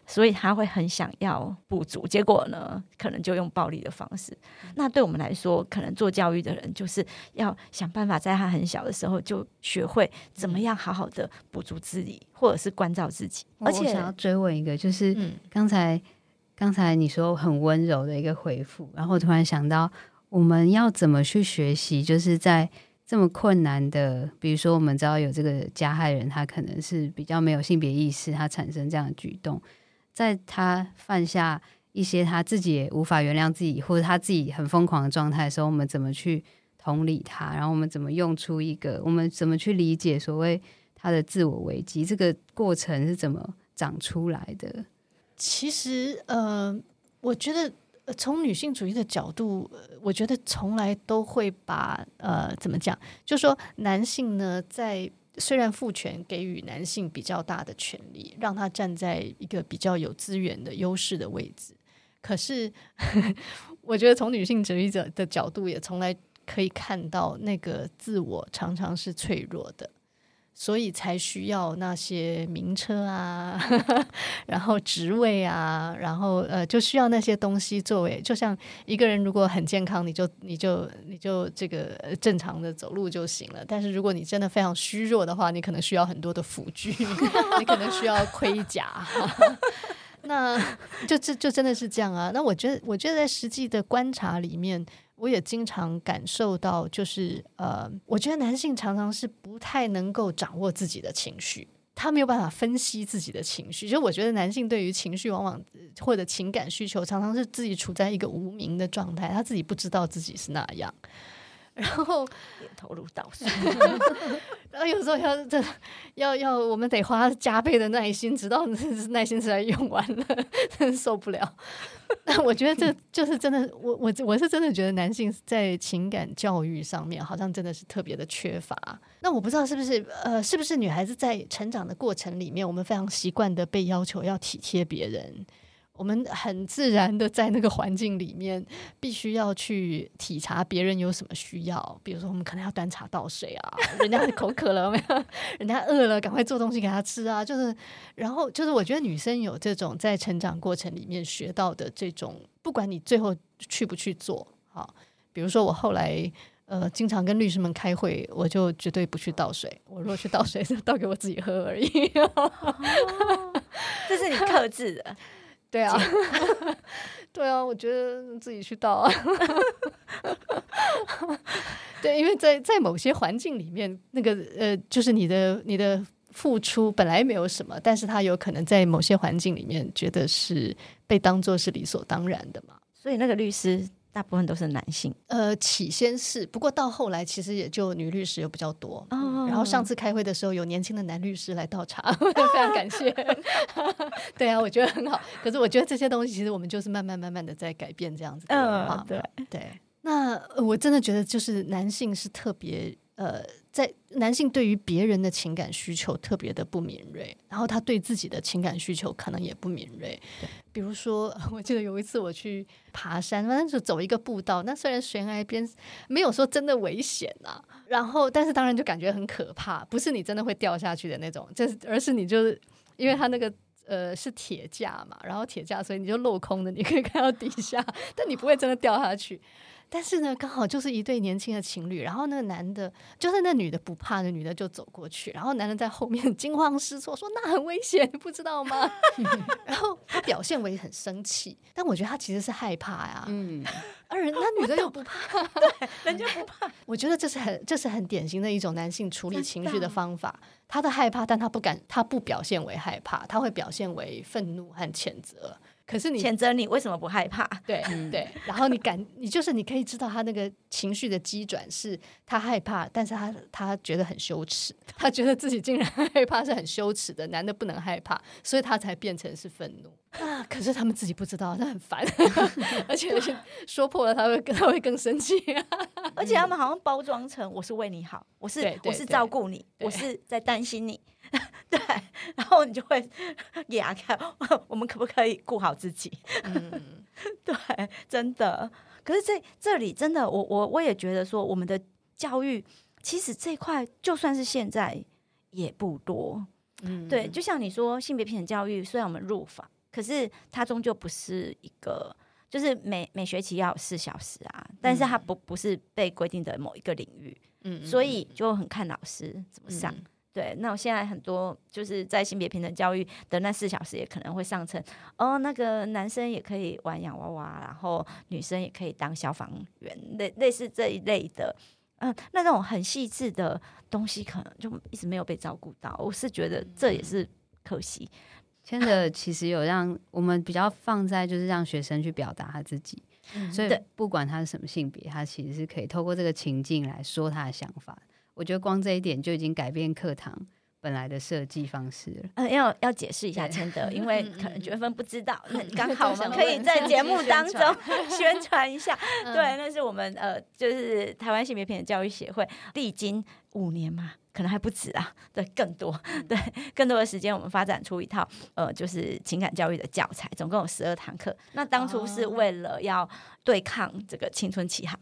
所以他会很想要补足，结果呢，可能就用暴力的方式。那对我们来说，可能做教育的人就是要想办法，在他很小的时候就学会怎么样好好的补足自己，或者是关照自己。而且我想要追问一个，就是刚才刚才你说很温柔的一个回复，然后突然想到，我们要怎么去学习，就是在这么困难的，比如说我们知道有这个加害人，他可能是比较没有性别意识，他产生这样的举动。在他犯下一些他自己也无法原谅自己，或者他自己很疯狂的状态的时候，我们怎么去同理他？然后我们怎么用出一个？我们怎么去理解所谓他的自我危机？这个过程是怎么长出来的？其实，呃，我觉得从女性主义的角度，我觉得从来都会把呃，怎么讲？就说男性呢，在虽然父权给予男性比较大的权利，让他站在一个比较有资源的优势的位置，可是呵呵 <laughs> 我觉得从女性主义者的角度，也从来可以看到那个自我常常是脆弱的。所以才需要那些名车啊，<laughs> 然后职位啊，然后呃，就需要那些东西作为，就像一个人如果很健康，你就你就你就这个正常的走路就行了。但是如果你真的非常虚弱的话，你可能需要很多的辅具，<laughs> 你可能需要盔甲。<laughs> 那就这就真的是这样啊。那我觉得，我觉得在实际的观察里面。我也经常感受到，就是呃，我觉得男性常常是不太能够掌握自己的情绪，他没有办法分析自己的情绪。就我觉得男性对于情绪，往往或者情感需求，常常是自己处在一个无名的状态，他自己不知道自己是那样。然后点头如捣蒜，然后有时候要这要要，我们得花加倍的耐心，直到 <laughs> 耐心实在用完了，<laughs> 真受不了。<laughs> 那我觉得这就是真的，我我我是真的觉得男性在情感教育上面好像真的是特别的缺乏。那我不知道是不是呃，是不是女孩子在成长的过程里面，我们非常习惯的被要求要体贴别人。我们很自然的在那个环境里面，必须要去体察别人有什么需要。比如说，我们可能要端茶倒水啊，人家口渴了没有？人家饿了，赶快做东西给他吃啊。就是，然后就是，我觉得女生有这种在成长过程里面学到的这种，不管你最后去不去做，好，比如说我后来呃，经常跟律师们开会，我就绝对不去倒水。我如果去倒水，就 <laughs> 倒给我自己喝而已。这是你克制的。对啊，<laughs> 对啊，我觉得自己去倒啊。<laughs> 对，因为在在某些环境里面，那个呃，就是你的你的付出本来没有什么，但是他有可能在某些环境里面觉得是被当做是理所当然的嘛。所以那个律师。大部分都是男性，呃，起先是，不过到后来其实也就女律师又比较多。哦嗯、然后上次开会的时候，有年轻的男律师来倒茶，<laughs> 非常感谢。<laughs> 对啊，我觉得很好。可是我觉得这些东西，其实我们就是慢慢慢慢的在改变这样子的。嗯，对对。那我真的觉得，就是男性是特别呃。在男性对于别人的情感需求特别的不敏锐，然后他对自己的情感需求可能也不敏锐。比如说，我记得有一次我去爬山，反正就走一个步道，那虽然悬崖边没有说真的危险啊，然后但是当然就感觉很可怕，不是你真的会掉下去的那种，就是而是你就是因为他那个呃是铁架嘛，然后铁架所以你就镂空的，你可以看到底下，但你不会真的掉下去。但是呢，刚好就是一对年轻的情侣，然后那个男的，就是那女的不怕，那女的就走过去，然后男的在后面 <laughs> 惊慌失措，说那很危险，你不知道吗？<laughs> 然后他表现为很生气，但我觉得他其实是害怕呀。嗯，而那女的又不怕，对，人家不怕。我觉得这是很，这是很典型的一种男性处理情绪的方法。他的害怕，但他不敢，他不表现为害怕，他会表现为愤怒和谴责。可是你谴责你为什么不害怕？对对，然后你感 <laughs> 你就是你可以知道他那个情绪的机转是他害怕，但是他他觉得很羞耻，<laughs> 他觉得自己竟然害怕是很羞耻的，男的不能害怕，所以他才变成是愤怒。<laughs> 啊。可是他们自己不知道，他很烦，而且说破了他会他会更生气，而且他们好像包装成我是为你好，我是我是照顾你，我是在担心你。对，然后你就会 <laughs> 给他看，我们可不可以顾好自己？嗯，<laughs> 对，真的。可是这这里真的，我我我也觉得说，我们的教育其实这块就算是现在也不多。嗯，对，就像你说性别平等教育，虽然我们入法，可是它终究不是一个，就是每每学期要有四小时啊，但是它不不是被规定的某一个领域，嗯，所以就很看老师怎么上。嗯对，那我现在很多就是在性别平等教育的那四小时，也可能会上称哦，那个男生也可以玩洋娃娃，然后女生也可以当消防员，类类似这一类的，嗯，那种很细致的东西，可能就一直没有被照顾到。我是觉得这也是可惜。现在其实有让我们比较放在就是让学生去表达他自己，嗯、所以不管他是什么性别，他其实是可以透过这个情境来说他的想法。我觉得光这一点就已经改变课堂本来的设计方式了。嗯，要要解释一下千德，因为可能 <laughs> 觉分不知道，那刚 <laughs> 好我们可以在节目当中 <laughs> 宣传一下。对，那是我们呃，就是台湾性别平等教育协会历经五年嘛。可能还不止啊，对，更多，对，更多的时间，我们发展出一套呃，就是情感教育的教材，总共有十二堂课。那当初是为了要对抗这个青春期航，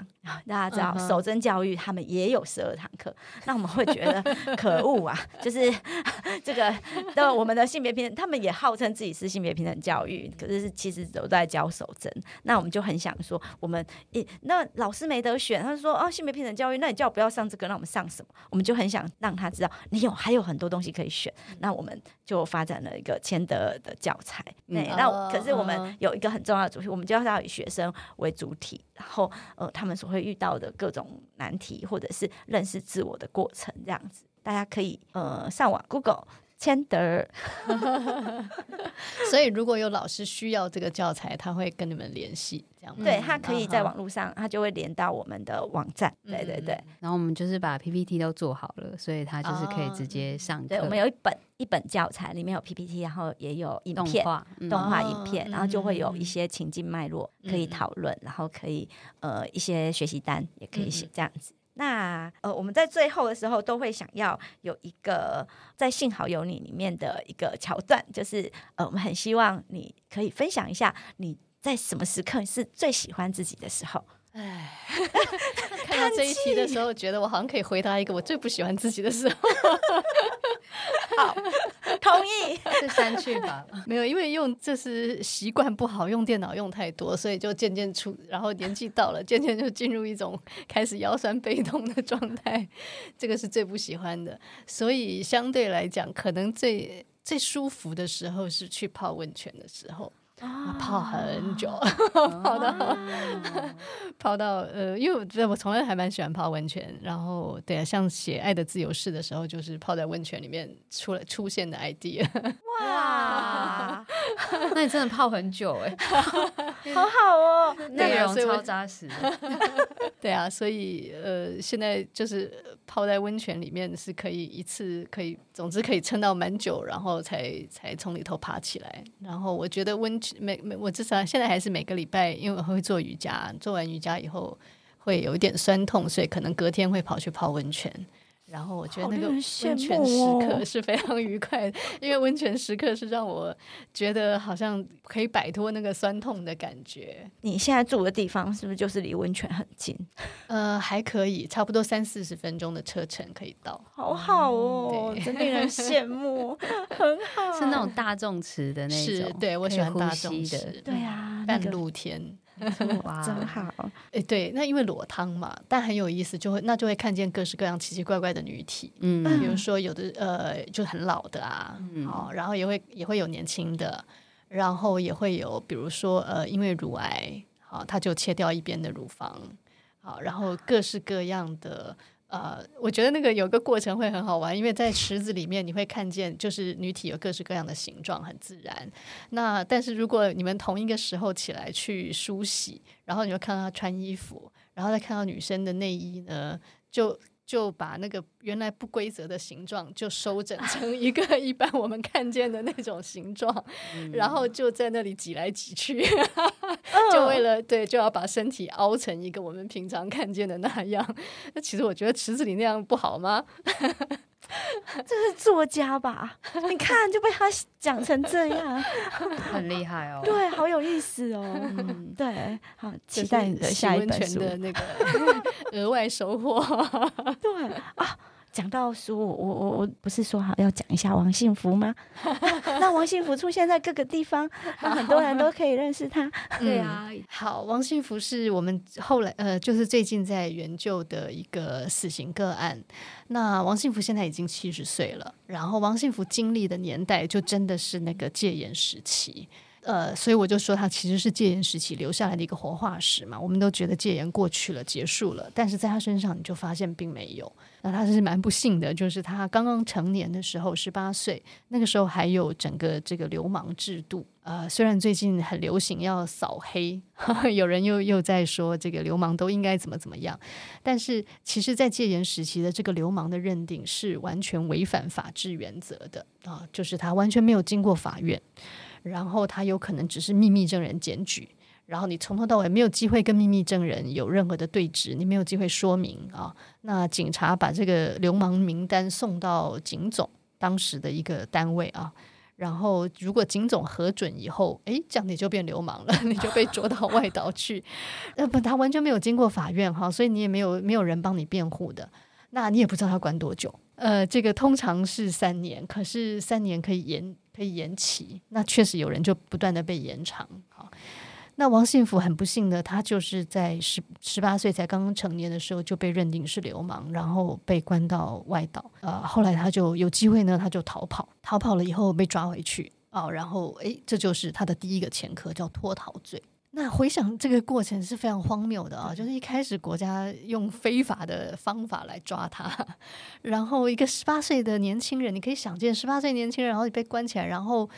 大家知道守贞教育他们也有十二堂课，那我们会觉得 <laughs> 可恶啊，就是 <laughs> 这个那我们的性别平等，他们也号称自己是性别平等教育，可是其实都在教守贞。那我们就很想说，我们一那老师没得选，他说哦，性别平等教育，那你叫我不要上这个，那我们上什么？我们就很想。让他知道你有还有很多东西可以选，那我们就发展了一个千德的教材。嗯、那可是我们有一个很重要的主题，我们就要以学生为主体，然后呃，他们所会遇到的各种难题，或者是认识自我的过程，这样子，大家可以呃上网 Google。谦德，<laughs> 所以如果有老师需要这个教材，他会跟你们联系，这样对，他可以在网络上，他就会连到我们的网站，对对对。然后我们就是把 PPT 都做好了，所以他就是可以直接上课。对，我们有一本一本教材，里面有 PPT，然后也有影片、动画影片，然后就会有一些情境脉络可以讨论，然后可以呃一些学习单也可以写这样子。那呃，我们在最后的时候都会想要有一个在《幸好有你》里面的一个桥段，就是呃，我们很希望你可以分享一下你在什么时刻是最喜欢自己的时候。哎，看到这一题的时候，觉得我好像可以回答一个我最不喜欢自己的时候。<laughs> 好，同意，是删去吧 <laughs> 没有，因为用这是习惯不好，用电脑用太多，所以就渐渐出，然后年纪到了，渐渐就进入一种开始腰酸背痛的状态。这个是最不喜欢的，所以相对来讲，可能最最舒服的时候是去泡温泉的时候。泡很久，<laughs> 泡到 <laughs> 泡到呃，因为我觉得我从来还蛮喜欢泡温泉，然后对啊，像写《爱的自由式》的时候，就是泡在温泉里面出来出现的 idea。哇，<laughs> 那你真的泡很久哎，<laughs> 好好哦，<laughs> 内容超扎实。对啊，所以呃，现在就是泡在温泉里面是可以一次可以，总之可以撑到蛮久，然后才才从里头爬起来。然后我觉得温泉每每我至少现在还是每个礼拜，因为我会做瑜伽，做完瑜伽以后会有一点酸痛，所以可能隔天会跑去泡温泉。然后我觉得那个温泉时刻是非常愉快的，因为温泉时刻是让我觉得好像可以摆脱那个酸痛的感觉。你现在住的地方是不是就是离温泉很近？<laughs> 呃，还可以，差不多三四十分钟的车程可以到。好好哦，真令人羡 <laughs> 慕，很好。是那种大众池的那种，是对我喜欢大众池的，对啊，半露天。<laughs> 哇，真好！哎，对，那因为裸汤嘛，但很有意思，就会那就会看见各式各样奇奇怪怪的女体，嗯，比如说有的呃就很老的啊，嗯，哦，然后也会也会有年轻的，然后也会有比如说呃因为乳癌，好，哦，他就切掉一边的乳房，好，然后各式各样的。呃，我觉得那个有个过程会很好玩，因为在池子里面你会看见，就是女体有各式各样的形状，很自然。那但是如果你们同一个时候起来去梳洗，然后你会看到她穿衣服，然后再看到女生的内衣呢，就。就把那个原来不规则的形状就收整成一个一般我们看见的那种形状，嗯、然后就在那里挤来挤去，<laughs> 就为了对，就要把身体凹成一个我们平常看见的那样。那其实我觉得池子里那样不好吗？这是作家吧？<laughs> 你看就被他讲成这样，很厉害哦。对，好有意思哦。嗯，对，好期待你的下一本书的那个额外收获。<laughs> 对啊。讲到书，我我我不是说好要讲一下王幸福吗？<laughs> <laughs> 那王幸福出现在各个地方，让很多人都可以认识他。<laughs> 对啊，好，王幸福是我们后来呃，就是最近在援救的一个死刑个案。那王幸福现在已经七十岁了，然后王幸福经历的年代就真的是那个戒严时期。呃，所以我就说他其实是戒严时期留下来的一个活化石嘛。我们都觉得戒严过去了，结束了，但是在他身上你就发现并没有。那他是蛮不幸的，就是他刚刚成年的时候，十八岁，那个时候还有整个这个流氓制度。呃，虽然最近很流行要扫黑，<laughs> 有人又又在说这个流氓都应该怎么怎么样，但是其实，在戒严时期的这个流氓的认定是完全违反法治原则的啊，就是他完全没有经过法院。然后他有可能只是秘密证人检举，然后你从头到尾没有机会跟秘密证人有任何的对质，你没有机会说明啊。那警察把这个流氓名单送到警总当时的一个单位啊，然后如果警总核准以后，哎，这样你就变流氓了，<laughs> 你就被捉到外岛去。呃，不，他完全没有经过法院哈，所以你也没有没有人帮你辩护的，那你也不知道他关多久。呃，这个通常是三年，可是三年可以延。可以延期，那确实有人就不断的被延长。好，那王信福很不幸的，他就是在十十八岁才刚刚成年的时候就被认定是流氓，然后被关到外岛。呃，后来他就有机会呢，他就逃跑，逃跑了以后被抓回去。哦，然后诶，这就是他的第一个前科，叫脱逃罪。那回想这个过程是非常荒谬的啊！就是一开始国家用非法的方法来抓他，然后一个十八岁的年轻人，你可以想见，十八岁年轻人，然后你被关起来，然后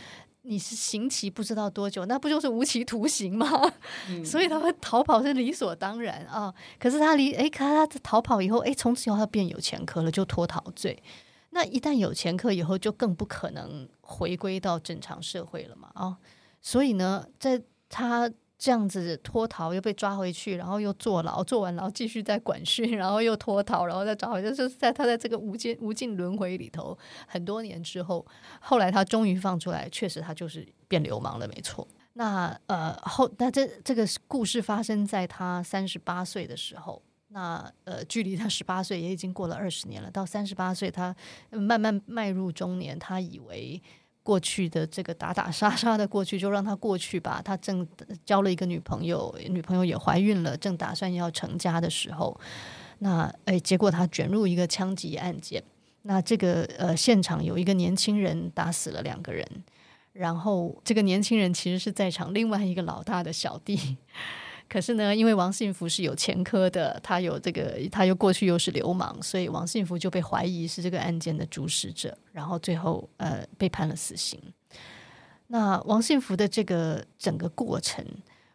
你是刑期不知道多久，那不就是无期徒刑吗？<laughs> 嗯、所以他会逃跑是理所当然啊！可是他离诶，他他逃跑以后，诶，从此以后他变有前科了，就脱逃罪。那一旦有前科以后，就更不可能回归到正常社会了嘛啊！所以呢，在他。这样子脱逃又被抓回去，然后又坐牢，坐完牢继续在管训，<laughs> 然后又脱逃，然后再抓回去，就是在他在这个无间无尽轮回里头，很多年之后，后来他终于放出来，确实他就是变流氓了，没错。那呃后那这这个故事发生在他三十八岁的时候，那呃距离他十八岁也已经过了二十年了，到三十八岁他慢慢迈入中年，他以为。过去的这个打打杀杀的过去就让他过去吧。他正交了一个女朋友，女朋友也怀孕了，正打算要成家的时候，那诶，结果他卷入一个枪击案件。那这个呃，现场有一个年轻人打死了两个人，然后这个年轻人其实是在场另外一个老大的小弟。可是呢，因为王信福是有前科的，他有这个，他又过去又是流氓，所以王信福就被怀疑是这个案件的主使者，然后最后呃被判了死刑。那王信福的这个整个过程，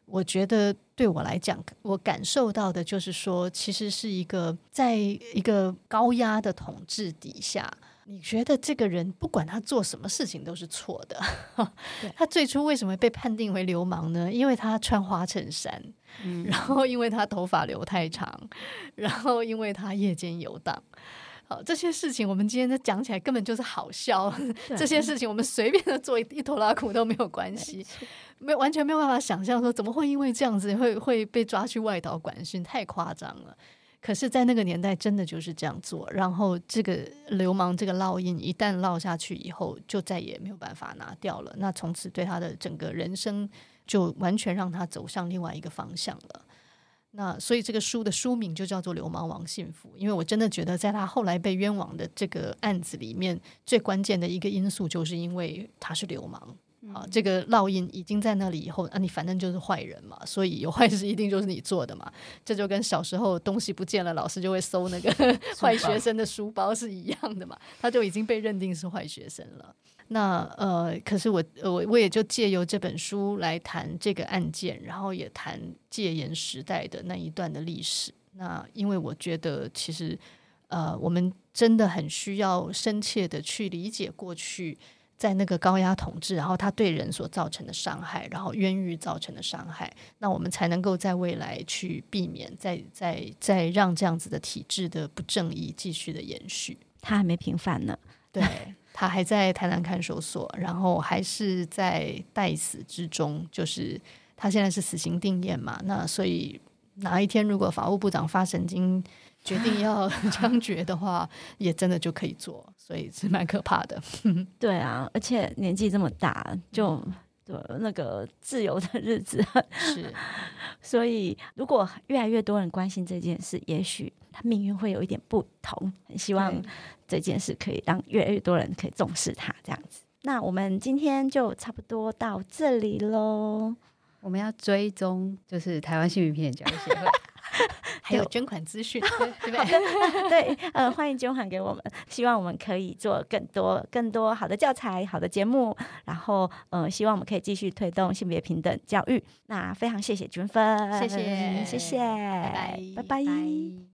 我觉得对我来讲，我感受到的就是说，其实是一个在一个高压的统治底下。你觉得这个人不管他做什么事情都是错的。<laughs> 他最初为什么被判定为流氓呢？因为他穿花衬衫，嗯，然后因为他头发留太长，<laughs> 然后因为他夜间游荡。好，这些事情我们今天在讲起来根本就是好笑。这些事情我们随便的做一一拖拉苦都没有关系，没完全没有办法想象说怎么会因为这样子会会被抓去外岛管训，太夸张了。可是，在那个年代，真的就是这样做。然后，这个流氓这个烙印一旦烙下去以后，就再也没有办法拿掉了。那从此对他的整个人生，就完全让他走向另外一个方向了。那所以，这个书的书名就叫做《流氓王幸福》，因为我真的觉得，在他后来被冤枉的这个案子里面，最关键的一个因素，就是因为他是流氓。啊，这个烙印已经在那里以后，啊，你反正就是坏人嘛，所以有坏事一定就是你做的嘛。这就跟小时候东西不见了，老师就会搜那个 <laughs> 坏学生的书包是一样的嘛。他就已经被认定是坏学生了。那呃，可是我我我也就借由这本书来谈这个案件，然后也谈戒严时代的那一段的历史。那因为我觉得其实呃，我们真的很需要深切的去理解过去。在那个高压统治，然后他对人所造成的伤害，然后冤狱造成的伤害，那我们才能够在未来去避免再再再让这样子的体制的不正义继续的延续。他还没平反呢，<laughs> 对，他还在台南看守所，然后还是在待死之中，就是他现在是死刑定谳嘛，那所以哪一天如果法务部长发神经，决定要 <laughs> 枪决的话，也真的就可以做，所以是蛮可怕的。<laughs> 对啊，而且年纪这么大，就对那个自由的日子 <laughs> 是。所以，如果越来越多人关心这件事，也许他命运会有一点不同。很希望这件事可以让越来越多人可以重视他，这样子。那我们今天就差不多到这里喽。我们要追踪，就是台湾性别平等教育协会。<laughs> <laughs> 还有捐款资讯，对 <laughs> 不对？<laughs> 对，呃，欢迎捐款给我们，希望我们可以做更多、更多好的教材、好的节目，然后，呃，希望我们可以继续推动性别平等教育。那非常谢谢均分，谢谢，谢谢，拜拜，拜拜。拜拜。